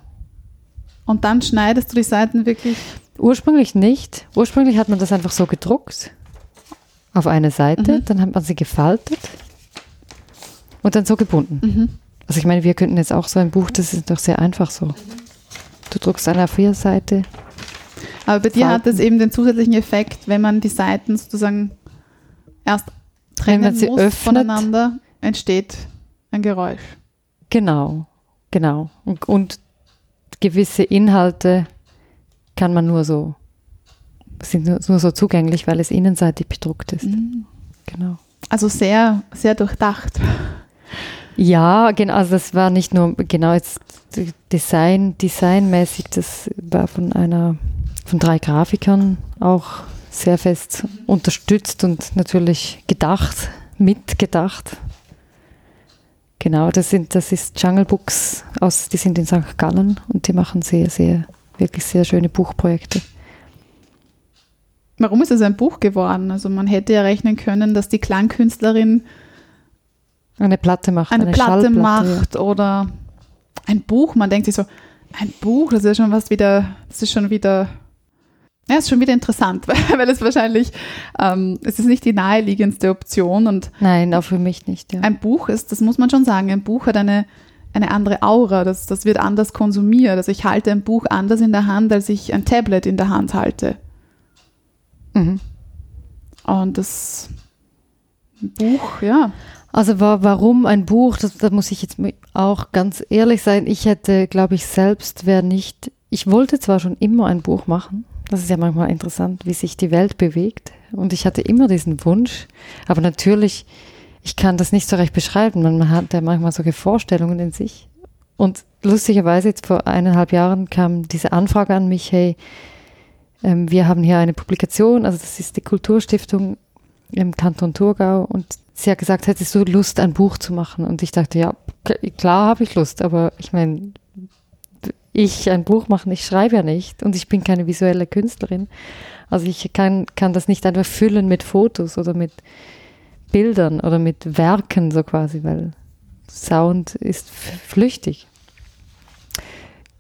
und dann schneidest du die Seiten wirklich. Ursprünglich nicht. Ursprünglich hat man das einfach so gedruckt auf eine Seite, Mhm. dann hat man sie gefaltet und dann so gebunden. Mhm. Also ich meine, wir könnten jetzt auch so ein Buch, das ist doch sehr einfach so. Du druckst eine A4-Seite. Aber bei dir hat Falten. es eben den zusätzlichen Effekt, wenn man die Seiten sozusagen erst Wenn man trennen sie muss öffnet. voneinander, entsteht ein Geräusch. Genau, genau. Und, und gewisse Inhalte kann man nur so, sind nur, nur so zugänglich, weil es innenseitig bedruckt ist. Genau. Also sehr, sehr durchdacht. Ja, genau, also das war nicht nur, genau, jetzt Design, designmäßig, das war von einer, von drei Grafikern auch sehr fest unterstützt und natürlich gedacht, mitgedacht. Genau, das sind, das ist Jungle Books aus, die sind in St. Gallen und die machen sehr, sehr, wirklich sehr schöne Buchprojekte. Warum ist es ein Buch geworden? Also man hätte ja rechnen können, dass die Klangkünstlerin Eine Platte macht, eine, eine, Platte macht oder ein Buch. Man denkt sich so, ein Buch, das ist schon was wieder, das ist schon wieder, ja, ist schon wieder interessant, weil, es wahrscheinlich, ähm, es ist nicht die naheliegendste Option und. Nein, auch für mich nicht. Ja. ein Buch ist, das muss man schon sagen, ein Buch hat eine, eine andere Aura, das, das wird anders konsumiert. Also ich halte ein Buch anders in der Hand, als ich ein Tablet in der Hand halte. Mhm. Und das Buch, ja. Also wa warum ein Buch, das, da muss ich jetzt auch ganz ehrlich sein, ich hätte, glaube ich, selbst wäre nicht, ich wollte zwar schon immer ein Buch machen, das ist ja manchmal interessant, wie sich die Welt bewegt. Und ich hatte immer diesen Wunsch, aber natürlich, ich kann das nicht so recht beschreiben, man, hat ja manchmal solche Vorstellungen in sich. Und lustigerweise jetzt vor eineinhalb Jahren kam diese Anfrage an mich, hey, ähm, wir haben hier eine Publikation, also das ist die Kulturstiftung im Kanton Thurgau. Und sie hat gesagt, hättest du Lust, ein Buch zu machen? Und ich dachte, ja, klar habe ich Lust, aber ich meine, ich ein Buch machen, ich schreibe ja nicht und ich bin keine visuelle Künstlerin. Also ich kann, kann das nicht einfach füllen mit Fotos oder mit Bildern oder mit Werken so quasi, weil Sound ist flüchtig.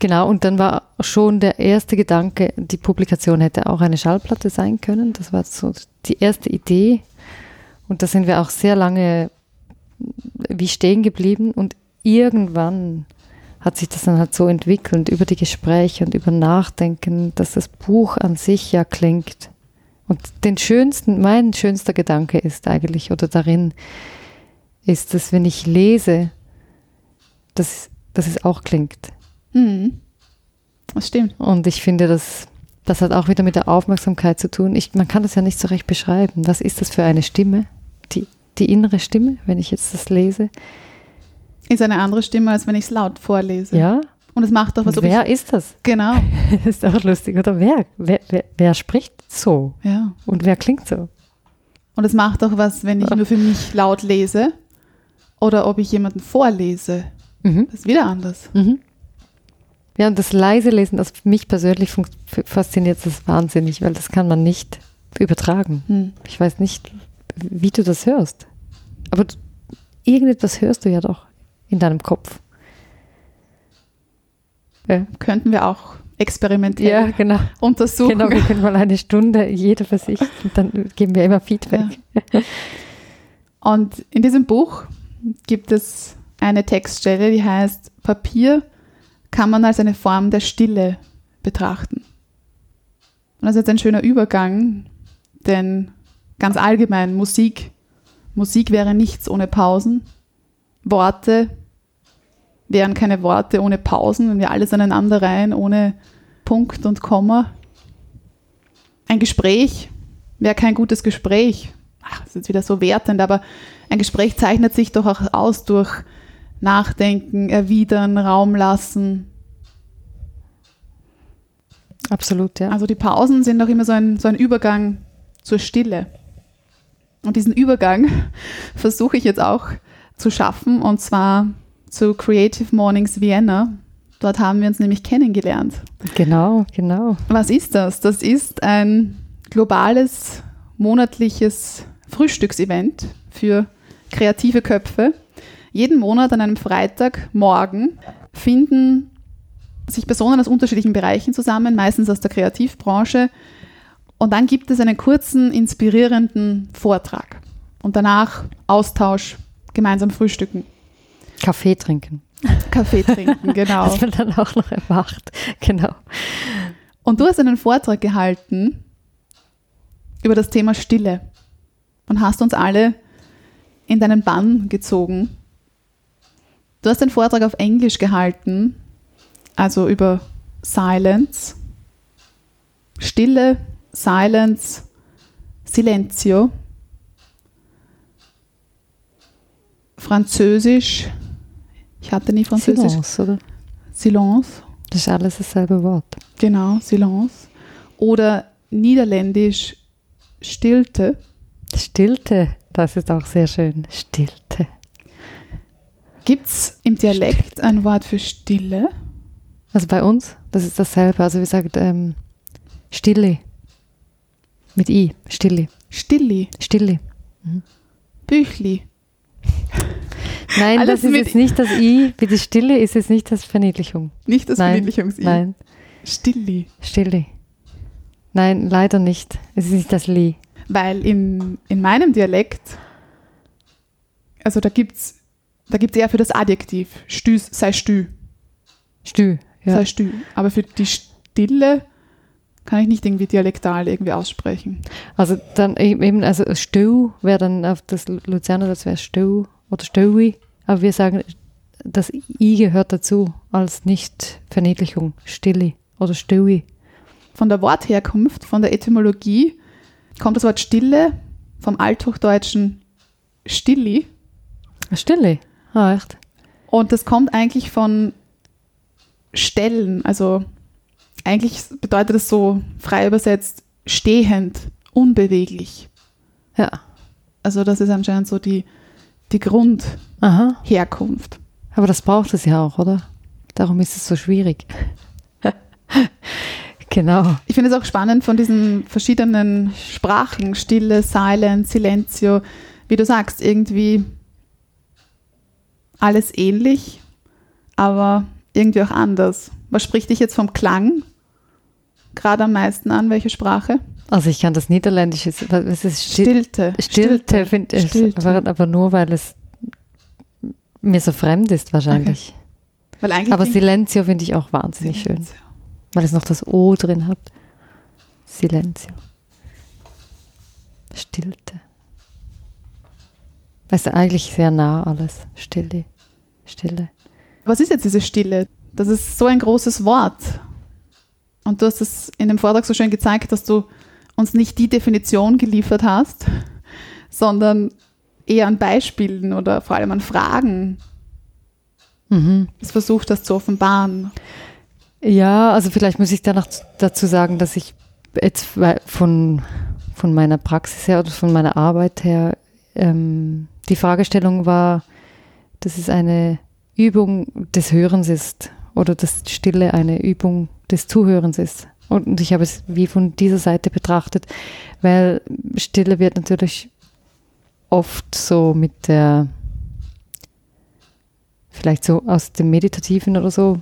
Genau, und dann war schon der erste Gedanke, die Publikation hätte auch eine Schallplatte sein können. Das war so die erste Idee. Und da sind wir auch sehr lange wie stehen geblieben. Und irgendwann hat sich das dann halt so entwickelt über die Gespräche und über Nachdenken, dass das Buch an sich ja klingt. Und den schönsten, mein schönster Gedanke ist eigentlich, oder darin ist, dass wenn ich lese, dass, dass es auch klingt. Mhm. Das stimmt. Und ich finde, das, das hat auch wieder mit der Aufmerksamkeit zu tun. Ich, man kann das ja nicht so recht beschreiben. Was ist das für eine Stimme? Die, die innere Stimme, wenn ich jetzt das lese? Ist eine andere Stimme, als wenn ich es laut vorlese. Ja? Und es macht doch was, Wer ist das? Genau. Das ist auch lustig, oder? Wer, wer, wer, wer spricht so? Ja. Und wer klingt so? Und es macht doch was, wenn ich nur für mich laut lese oder ob ich jemanden vorlese. Mhm. Das ist wieder anders. Mhm. Ja, und das leise Lesen, das mich persönlich fasziniert das wahnsinnig, weil das kann man nicht übertragen. Hm. Ich weiß nicht, wie du das hörst. Aber irgendetwas hörst du ja doch in deinem Kopf. Ja, Könnten wir auch experimentell ja genau. untersuchen. Genau, wir können mal eine Stunde, jeder für sich, und dann geben wir immer Feedback. Und in diesem Buch gibt es eine Textstelle, die heißt, Papier kann man als eine Form der Stille betrachten. Und das ist jetzt ein schöner Übergang, denn ganz allgemein Musik, Musik wäre nichts ohne Pausen. Worte wären keine Worte ohne Pausen, wenn wir alles aneinander reihen, ohne Punkt und Komma. Ein Gespräch wäre kein gutes Gespräch. Ach, das ist jetzt wieder so wertend, aber ein Gespräch zeichnet sich doch auch aus durch Nachdenken, Erwidern, Raum lassen. Absolut, ja. Also die Pausen sind doch immer so ein, so ein Übergang zur Stille. Und diesen Übergang versuche ich jetzt auch zu schaffen, und zwar zu Creative Mornings Vienna. Dort haben wir uns nämlich kennengelernt. Genau, genau. Was ist das? Das ist ein globales monatliches Frühstücksevent für kreative Köpfe. Jeden Monat an einem Freitagmorgen finden sich Personen aus unterschiedlichen Bereichen zusammen, meistens aus der Kreativbranche. Und dann gibt es einen kurzen, inspirierenden Vortrag. Und danach Austausch, gemeinsam frühstücken, Kaffee trinken. Kaffee trinken, genau. Dass man dann auch noch erwacht. Genau. Und du hast einen Vortrag gehalten über das Thema Stille und hast uns alle in deinen Bann gezogen. Du hast den Vortrag auf Englisch gehalten, also über Silence, Stille, Silence, Silenzio, Französisch, ich hatte nie Französisch, Silence, oder? Silence. Das ist alles dasselbe Wort. Genau, Silence. Oder Niederländisch Stilte. Stilte, das ist auch sehr schön. Stilte. Gibt es im Dialekt ein Wort für Stille? Also bei uns, das ist dasselbe. Also wie sagt ähm, Stille. Mit I. Stille. Stilli, Stille. Büchli. Nein, Alles das ist jetzt nicht das I. Wie die Stille ist jetzt nicht das Verniedlichung. Nicht das Verniedlichungs-I. Nein, Stilli. Stille. Nein, leider nicht. Es ist nicht das Li. Weil in, in meinem Dialekt, also da gibt es da gibt's eher für das Adjektiv Stüs, sei stü, Stü. Ja. sei stü. Aber für die Stille Kann ich nicht irgendwie dialektal irgendwie aussprechen. Also dann e- eben, also Stau wäre dann auf das Luzerner, das wäre Stau oder Staui, aber wir sagen, das I gehört dazu als Nicht-Verniedlichung, Stille oder Staui. Von der Wortherkunft, von der Etymologie kommt das Wort Stille vom althochdeutschen Stilli Stille, ah echt? und das kommt eigentlich von Stellen, also eigentlich bedeutet es so frei übersetzt stehend, unbeweglich. Ja. Also das ist anscheinend so die, die Grundherkunft. Aber das braucht es ja auch, oder? Darum ist es so schwierig. genau. Ich finde es auch spannend von diesen verschiedenen Sprachen, Stille, Silent, Silenzio, wie du sagst, irgendwie alles ähnlich, aber irgendwie auch anders. Was spricht dich jetzt vom Klang gerade am meisten an? Welche Sprache? Also ich kann das Niederländische, es ist still, Stilte. Stilte, finde ich, Stilte. aber, nur weil es mir so fremd ist wahrscheinlich. Eigentlich Aber Silenzio finde ich auch wahnsinnig schön, weil es noch das O drin hat. Silenzio. Stilte. Das ist eigentlich sehr nah alles. Stille. Stille. Was ist jetzt diese Stille? Das ist so ein großes Wort. Und du hast es in dem Vortrag so schön gezeigt, dass du uns nicht die Definition geliefert hast, sondern eher an Beispielen oder vor allem an Fragen Mhm. es versucht hast zu offenbaren. Ja, also vielleicht muss ich danach dazu sagen, dass ich jetzt von, von meiner Praxis her oder von meiner Arbeit her ähm, die Fragestellung war, dass es eine Übung des Hörens ist oder dass Stille eine Übung des Zuhörens ist. Und ich habe es wie von dieser Seite betrachtet, weil Stille wird natürlich oft so mit der, vielleicht so aus dem Meditativen oder so,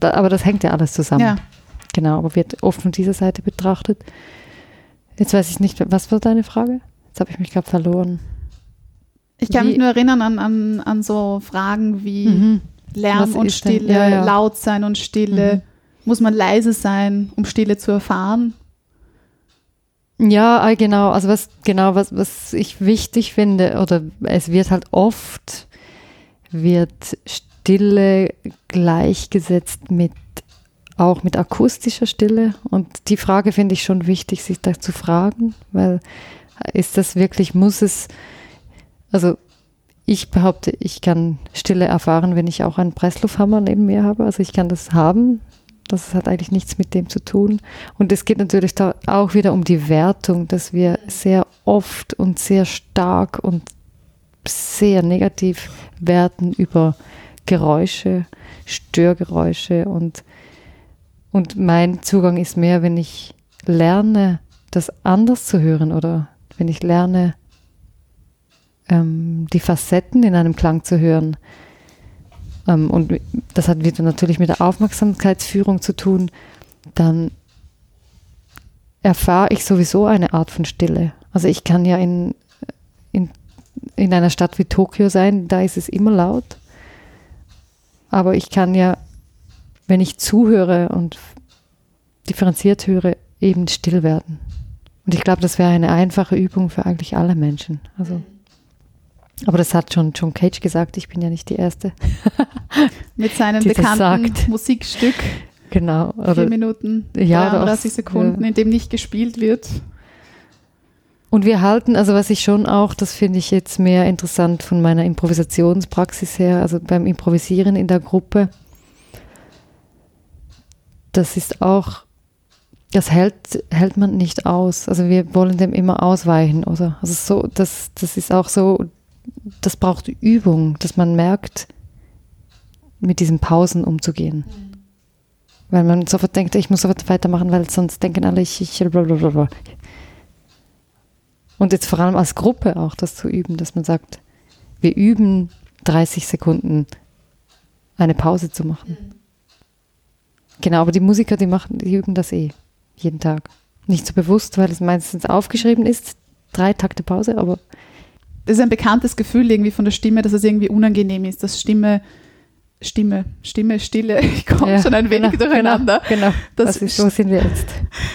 da, aber das hängt ja alles zusammen. Ja. Genau, aber wird oft von dieser Seite betrachtet. Jetzt weiß ich nicht, was war deine Frage? Jetzt habe ich mich gerade verloren. Ich kann Wie- mich nur erinnern an, an, an so Fragen wie Mhm. Lärm Was und Stille, ja, ja. laut sein und Stille. Mhm. Muss man leise sein, um Stille zu erfahren? Ja, äh, genau. Also was genau, was, was ich wichtig finde, oder es wird halt oft, wird Stille gleichgesetzt mit auch mit akustischer Stille. Und die Frage finde ich schon wichtig, sich da zu fragen, weil ist das wirklich, muss es, also ich behaupte, ich kann Stille erfahren, wenn ich auch einen Presslufthammer neben mir habe. Also ich kann das haben. Das hat eigentlich nichts mit dem zu tun. Und es geht natürlich da auch wieder um die Wertung, dass wir sehr oft und sehr stark und sehr negativ werten über Geräusche, Störgeräusche und, und mein Zugang ist mehr, wenn ich lerne, das anders zu hören oder wenn ich lerne, ähm, die Facetten in einem Klang zu hören. Ähm, und das hat wieder natürlich mit der Aufmerksamkeitsführung zu tun, dann erfahre ich sowieso eine Art von Stille. Also ich kann ja in, in, in einer Stadt wie Tokio sein, da ist es immer laut. Aber ich kann ja, wenn ich zuhöre und differenziert höre, eben still werden. Und ich glaube, das wäre eine einfache Übung für eigentlich alle Menschen. Also, aber das hat schon John Cage gesagt, ich bin ja nicht die Erste. Mit seinem bekannten. Musikstück, Genau. vier Oder, Minuten, Ja, oder auch- 33 Sekunden, ja. in dem nicht gespielt wird. Und wir halten, also was ich schon auch, das finde ich jetzt mehr interessant von meiner Improvisationspraxis her, also beim Improvisieren in der Gruppe, das ist auch, das hält, hält man nicht aus. Also wir wollen dem immer ausweichen, oder? Also so, das, das ist auch so, das braucht Übung, dass man merkt, mit diesen Pausen umzugehen. Weil man sofort denkt, ich muss sofort weitermachen, weil sonst denken alle, ich, ich blablabla. Und jetzt vor allem als Gruppe auch das zu üben, dass man sagt, wir üben 30 Sekunden eine Pause zu machen. Genau, aber die Musiker, die machen, die üben das eh jeden Tag. Nicht so bewusst, weil es meistens aufgeschrieben ist, drei Takte Pause, aber Das ist ein bekanntes Gefühl irgendwie von der Stimme, dass es irgendwie unangenehm ist, dass Stimme Stimme, Stimme, Stille. Ich komme Ja, schon ein wenig genau, durcheinander. Genau, genau. Das Das ist, so sind wir jetzt.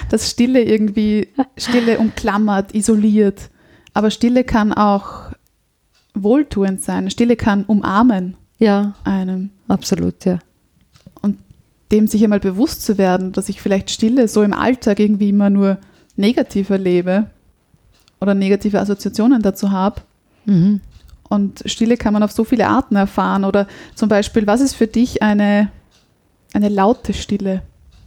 Dass Stille irgendwie, Stille umklammert, isoliert. Aber Stille kann auch wohltuend sein. Stille kann umarmen Ja, einem. absolut, ja. Dem sich einmal bewusst zu werden, dass ich vielleicht Stille so im Alltag irgendwie immer nur negativ erlebe oder negative Assoziationen dazu habe. Mhm. Und Stille kann man auf so viele Arten erfahren. Oder zum Beispiel, was ist für dich eine, eine laute Stille?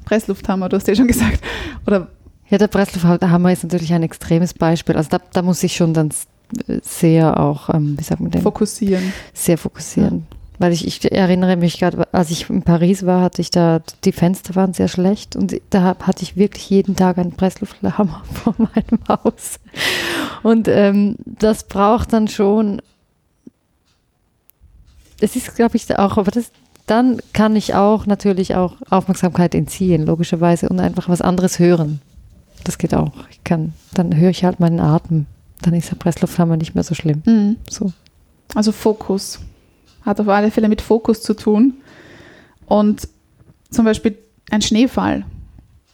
Presslufthammer, du hast ja schon gesagt. Oder Ja, der Presslufthammer ist natürlich ein extremes Beispiel. Also da, da muss ich schon dann s- sehr auch, ähm, wie sagt man denn, fokussieren. sehr fokussieren. Weil ich, ich erinnere mich gerade, als ich in Paris war, hatte ich da, die Fenster waren sehr schlecht und da hatte ich wirklich jeden Tag einen Presslufthammer vor meinem Haus. Und ähm, das braucht dann schon, es ist, glaube ich, auch, aber das, dann kann ich auch natürlich auch Aufmerksamkeit entziehen, logischerweise, und einfach was anderes hören. Das geht auch. Ich kann, dann höre ich halt meinen Atem. Dann ist der Presslufthammer nicht mehr so schlimm. Mhm. So. Also Fokus. Hat auf alle Fälle mit Fokus zu tun. Und zum Beispiel ein Schneefall.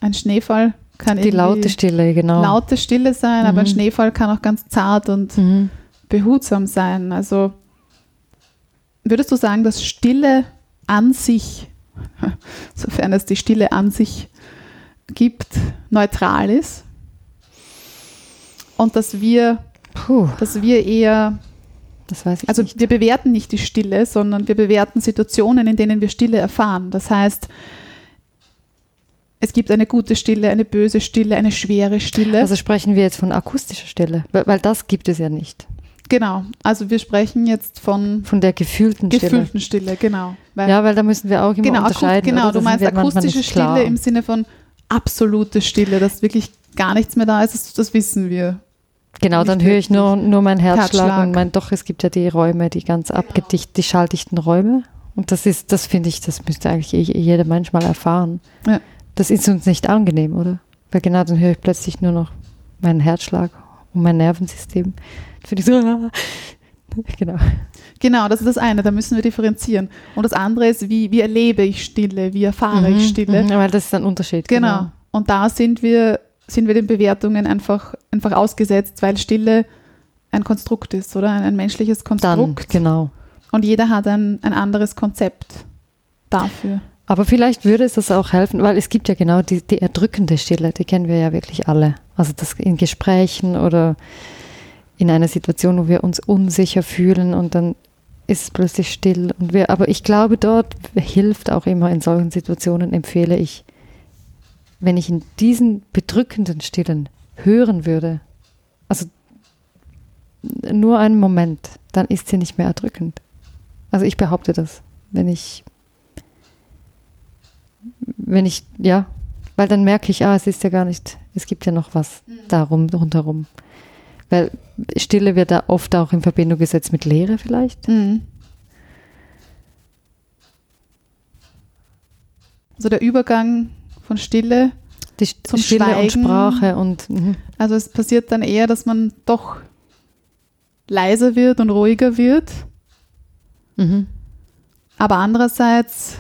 Ein Schneefall kann Die laute Stille, genau. laute Stille sein, aber ein Mhm. Schneefall kann auch ganz zart und Mhm. behutsam sein. Also würdest du sagen, dass Stille an sich, sofern es die Stille an sich gibt, neutral ist? Und dass wir, Puh, dass wir eher, das weiß ich also nicht. wir bewerten nicht die Stille, sondern wir bewerten Situationen, in denen wir Stille erfahren. Das heißt, es gibt eine gute Stille, eine böse Stille, eine schwere Stille. Also sprechen wir jetzt von akustischer Stille, weil, das gibt es ja nicht. genau. Also wir sprechen jetzt von Von der gefühlten Stille. gefühlten Stille, genau. Weil Ja, weil da müssen wir auch immer genau, unterscheiden. genau du meinst akustische nicht klar. Stille im Sinne von absolute Stille, dass wirklich gar nichts mehr da ist, das, das wissen wir. Genau, dann höre ich nur, nur meinen Herzschlag, Herzschlag. und mein, doch, es gibt ja die Räume, die ganz abgedicht, die schalldichten Räume. Und das ist, das finde ich, das müsste eigentlich eh- jeder Mensch mal erfahren. Ja. Das ist uns nicht angenehm, oder? Weil genau dann höre ich plötzlich nur noch meinen Herzschlag und mein Nervensystem. Finde ich so, genau. Genau, das ist das eine, da müssen wir differenzieren. Und das andere ist, wie, wie erlebe ich Stille, wie erfahre ich Stille. Mhm, weil das ist ein Unterschied. Genau. Und da sind wir, sind wir den Bewertungen einfach, einfach ausgesetzt, weil Stille ein Konstrukt ist, oder? Ein, ein menschliches Dann, Konstrukt. genau. Und jeder hat ein, ein anderes Konzept dafür. Aber vielleicht würde es das auch helfen, weil es gibt ja genau die, die erdrückende Stille, die kennen wir ja wirklich alle. Also das in Gesprächen oder in einer Situation, wo wir uns unsicher fühlen und dann ist es plötzlich still. Und wir, aber ich glaube, dort hilft auch immer in solchen Situationen, empfehle ich, wenn ich in diesen bedrückenden Stillen hören würde, also nur einen Moment, dann ist sie nicht mehr erdrückend. Also ich behaupte das, wenn ich wenn ich, ja, weil dann merke ich, ah, es ist ja gar nicht, es gibt ja noch was darum, rundherum. Weil Stille wird da oft auch in Verbindung gesetzt mit Leere vielleicht. Mhm. Also der Übergang von Stille, Die St- Zum Stille und Schweigen. Sprache und mhm. also es passiert dann eher, dass man doch leiser wird und ruhiger wird, Mhm. aber andererseits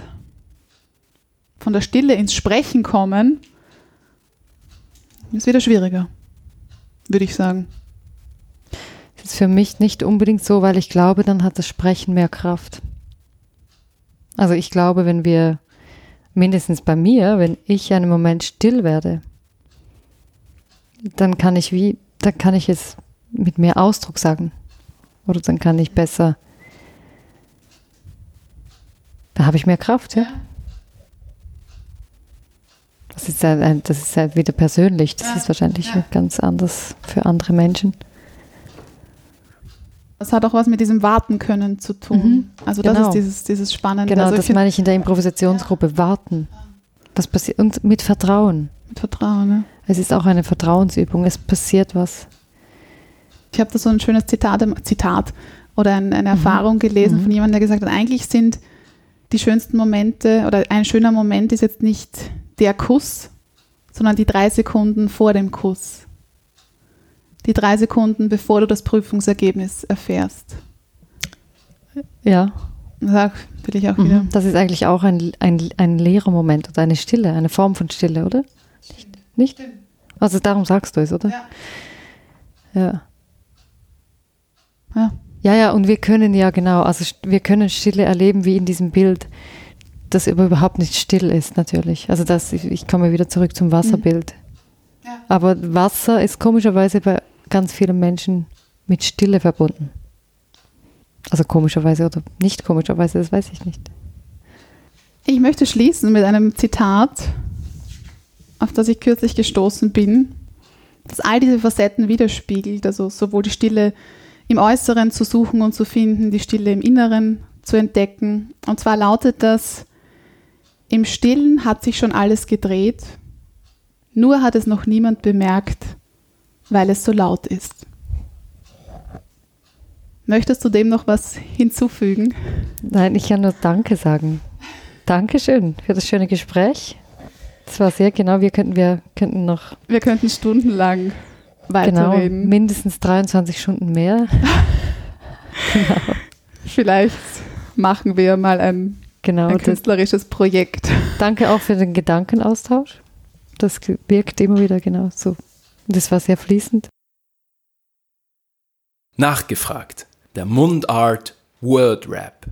von der Stille ins Sprechen kommen, ist wieder schwieriger, würde ich sagen. Das ist für mich nicht unbedingt so, weil ich glaube, dann hat das Sprechen mehr Kraft. Also ich glaube, wenn wir, mindestens bei mir, wenn ich einen Moment still werde, dann kann ich wie, dann kann ich es mit mehr Ausdruck sagen. Oder dann kann ich besser, da habe ich mehr Kraft, ja. Das ist, halt das ist halt wieder persönlich. Das ist wahrscheinlich ganz anders für andere Menschen. Das hat auch was mit diesem Warten können zu tun. Mhm, Also das genau. ist dieses, dieses Spannende. Genau, also das meine ich in der Improvisationsgruppe. Warten. Das passiert und mit Vertrauen. mit Vertrauen. Ne? Es ist auch eine Vertrauensübung. Es passiert was. Ich habe da so ein schönes Zitat, Zitat oder ein, eine Erfahrung gelesen Mhm. von jemandem, der gesagt hat, eigentlich sind die schönsten Momente oder ein schöner Moment ist jetzt nicht der Kuss, sondern die drei Sekunden vor dem Kuss. Die drei Sekunden, bevor du das Prüfungsergebnis erfährst. Ja. Sag, will ich auch wieder. Mhm. Das ist eigentlich auch ein, ein, ein leerer Moment oder eine Stille, eine Form von Stille, oder? Nicht? Nicht? Also darum sagst du es, oder? Ja. Ja. Ja. Ja, ja, und wir können ja genau, also wir können Stille erleben wie in diesem Bild, das überhaupt nicht still ist, natürlich. Also das, ich, ich komme wieder zurück zum Wasserbild. Ja. Aber Wasser ist komischerweise bei ganz vielen Menschen mit Stille verbunden. Also komischerweise oder nicht komischerweise, das weiß ich nicht. Ich möchte schließen mit einem Zitat, auf das ich kürzlich gestoßen bin, das all diese Facetten widerspiegelt, also sowohl die Stille im Äußeren zu suchen und zu finden, die Stille im Inneren zu entdecken. Und zwar lautet das, im Stillen hat sich schon alles gedreht, nur hat es noch niemand bemerkt, weil es so laut ist. Möchtest du dem noch was hinzufügen? Nein, ich kann nur Danke sagen. Dankeschön für das schöne Gespräch. Das war sehr genau. Wir könnten, wir könnten noch Wir könnten stundenlang genau weiterreden. mindestens 23 Stunden mehr. Vielleicht machen wir mal ein, Genau. ein künstlerisches Projekt. danke auch für den Gedankenaustausch. Das wirkt immer wieder genau so. Das war sehr fließend. Nachgefragt. Der Mundart Word Rap.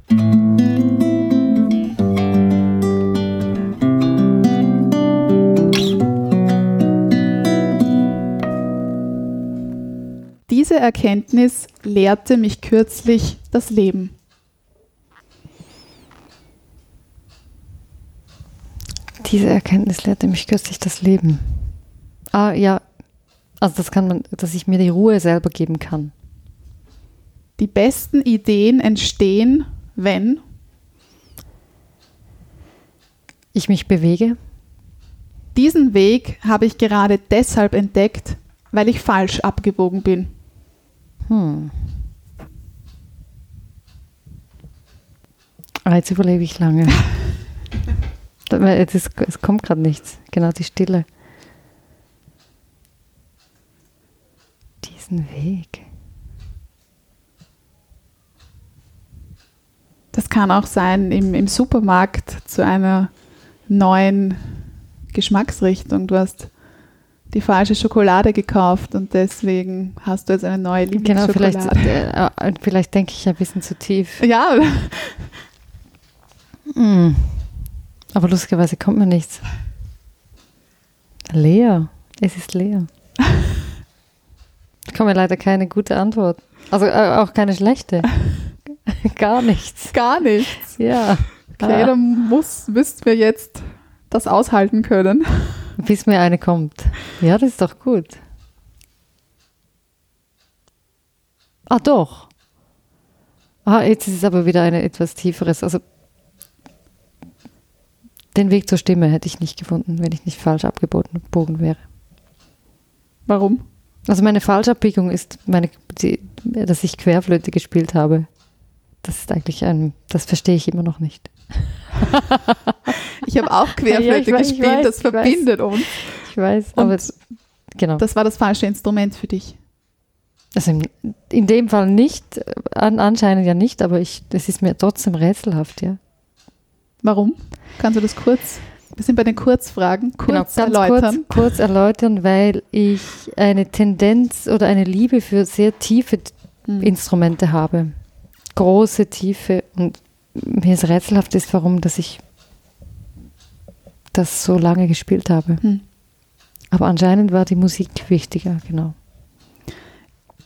Diese Erkenntnis lehrte mich kürzlich das Leben. Diese Erkenntnis lehrte mich kürzlich das Leben. Ah, ja. Also das kann man, dass ich mir die Ruhe selber geben kann. Die besten Ideen entstehen, wenn Ich mich bewege. diesen Weg habe ich gerade deshalb entdeckt, weil ich falsch abgebogen bin. Hm. Ah, jetzt überlebe ich lange. Weil es, kommt gerade nichts. Genau die Stille. Diesen Weg. Das kann auch sein im, im Supermarkt zu einer neuen Geschmacksrichtung. Du hast die falsche Schokolade gekauft und deswegen hast du jetzt eine neue Genau, vielleicht, Lieblingsschokolade. äh, äh, vielleicht denke ich ein bisschen zu tief. Ja, Hm. Aber lustigerweise kommt mir nichts. Leer. Es ist leer. Ich komme leider keine gute Antwort. Also äh, auch keine schlechte. Gar nichts. gar nichts. Ja. Okay, Ah, dann muss, müssten wir jetzt das aushalten können. bis mir eine kommt. Ja, das ist doch gut. Ah, doch. Ah, jetzt ist es aber wieder eine etwas tieferes. Also den Weg zur Stimme hätte ich nicht gefunden, wenn ich nicht falsch abgebogen gebogen wäre. Warum? Also meine Falschabbiegung ist, meine, die, dass ich Querflöte gespielt habe. Das ist eigentlich ein, das verstehe ich immer noch nicht. Ich habe auch Querflöte Ja, ich weiß, ich gespielt, weiß, das ich weiß. verbindet uns. Ich weiß, Und aber genau. das war das falsche Instrument für dich. Also in, in dem Fall nicht, an, anscheinend ja nicht, aber ich, das ist mir trotzdem rätselhaft, ja. Warum? Kannst du das kurz? Wir sind bei den Kurzfragen. Kurz Genau, erläutern. Kurz, kurz erläutern, weil ich eine Tendenz oder eine Liebe für sehr tiefe Hm. Instrumente habe. Große, tiefe und mir ist rätselhaft ist, warum, dass ich das so lange gespielt habe. Hm. Aber anscheinend war die Musik wichtiger, genau.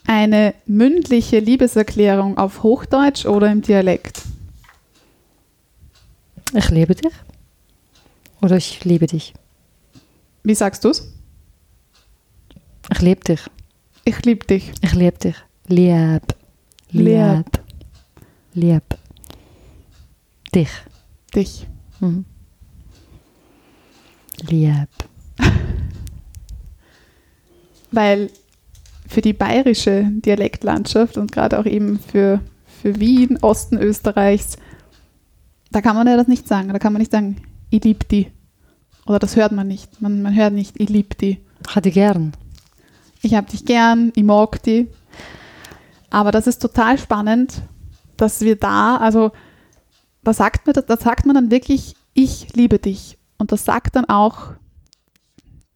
Eine mündliche Liebeserklärung auf Hochdeutsch oder im Dialekt? Ich liebe dich. Oder ich liebe dich. Wie sagst du's? Ich liebe dich. Ich liebe dich. Ich liebe dich. Lieb. Lieb. Lieb. Lieb. Dich. Dich. Mhm. Lieb. Weil für die bayerische Dialektlandschaft und gerade auch eben für, für Wien, Osten Österreichs, da kann man ja das nicht sagen. Da kann man nicht sagen, ich lieb die. Oder das hört man nicht. Man, man hört nicht, ich lieb die. Hat die gern. Ich hab dich gern, ich mag die. Aber das ist total spannend, dass wir da, also da sagt, man, da sagt man dann wirklich, ich liebe dich. Und das sagt dann auch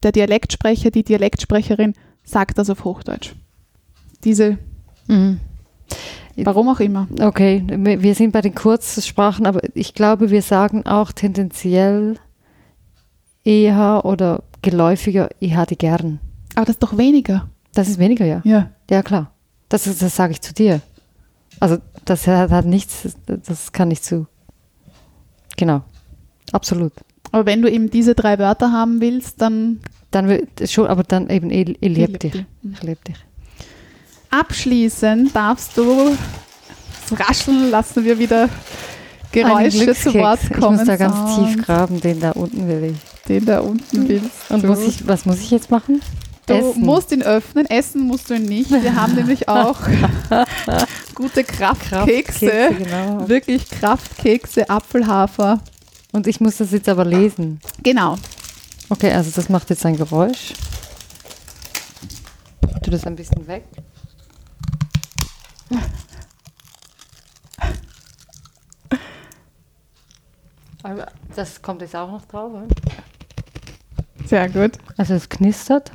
der Dialektsprecher, die Dialektsprecherin, sagt das auf Hochdeutsch. Diese, Mhm. Warum auch immer. Okay, wir sind bei den Kurzsprachen, aber ich glaube, wir sagen auch tendenziell eher oder geläufiger, ich hatte gern. Aber das ist doch weniger. Das ist weniger, ja. Ja. Ja, klar. Das, ist- das sage ich zu dir. Also, das hat, hat nichts, das kann nicht zu. Genau. Absolut. Aber wenn du eben diese drei Wörter haben willst, dann Dann schon, aber dann eben, ich, ich liebe lieb dich. dich. Ich liebe dich. Abschließend darfst du Rascheln lassen wir wieder Geräusche zu. Wort Ich kommen. muss da ganz Sound, tief graben, den da unten will ich. Den da unten willst Und du. muss ich, was muss ich jetzt machen? Du Essen. musst ihn öffnen, essen musst du ihn nicht. Wir haben nämlich auch gute Kraftkekse. Kraftkekse, genau. Wirklich Kraftkekse, Apfelhafer. Und ich muss das jetzt aber lesen. Genau. Okay, also das macht jetzt ein Geräusch. Ich tu das ein bisschen weg. Das kommt jetzt auch noch drauf. oder? Sehr gut. Also es knistert.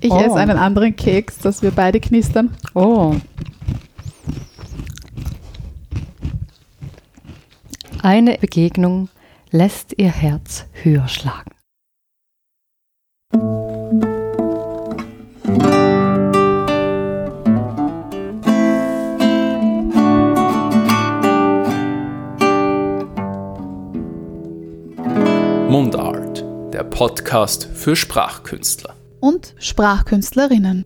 Ich Oh. esse einen anderen Keks, dass wir beide knistern. Oh. Eine Begegnung lässt ihr Herz höher schlagen. Podcast für Sprachkünstler. Und Sprachkünstlerinnen.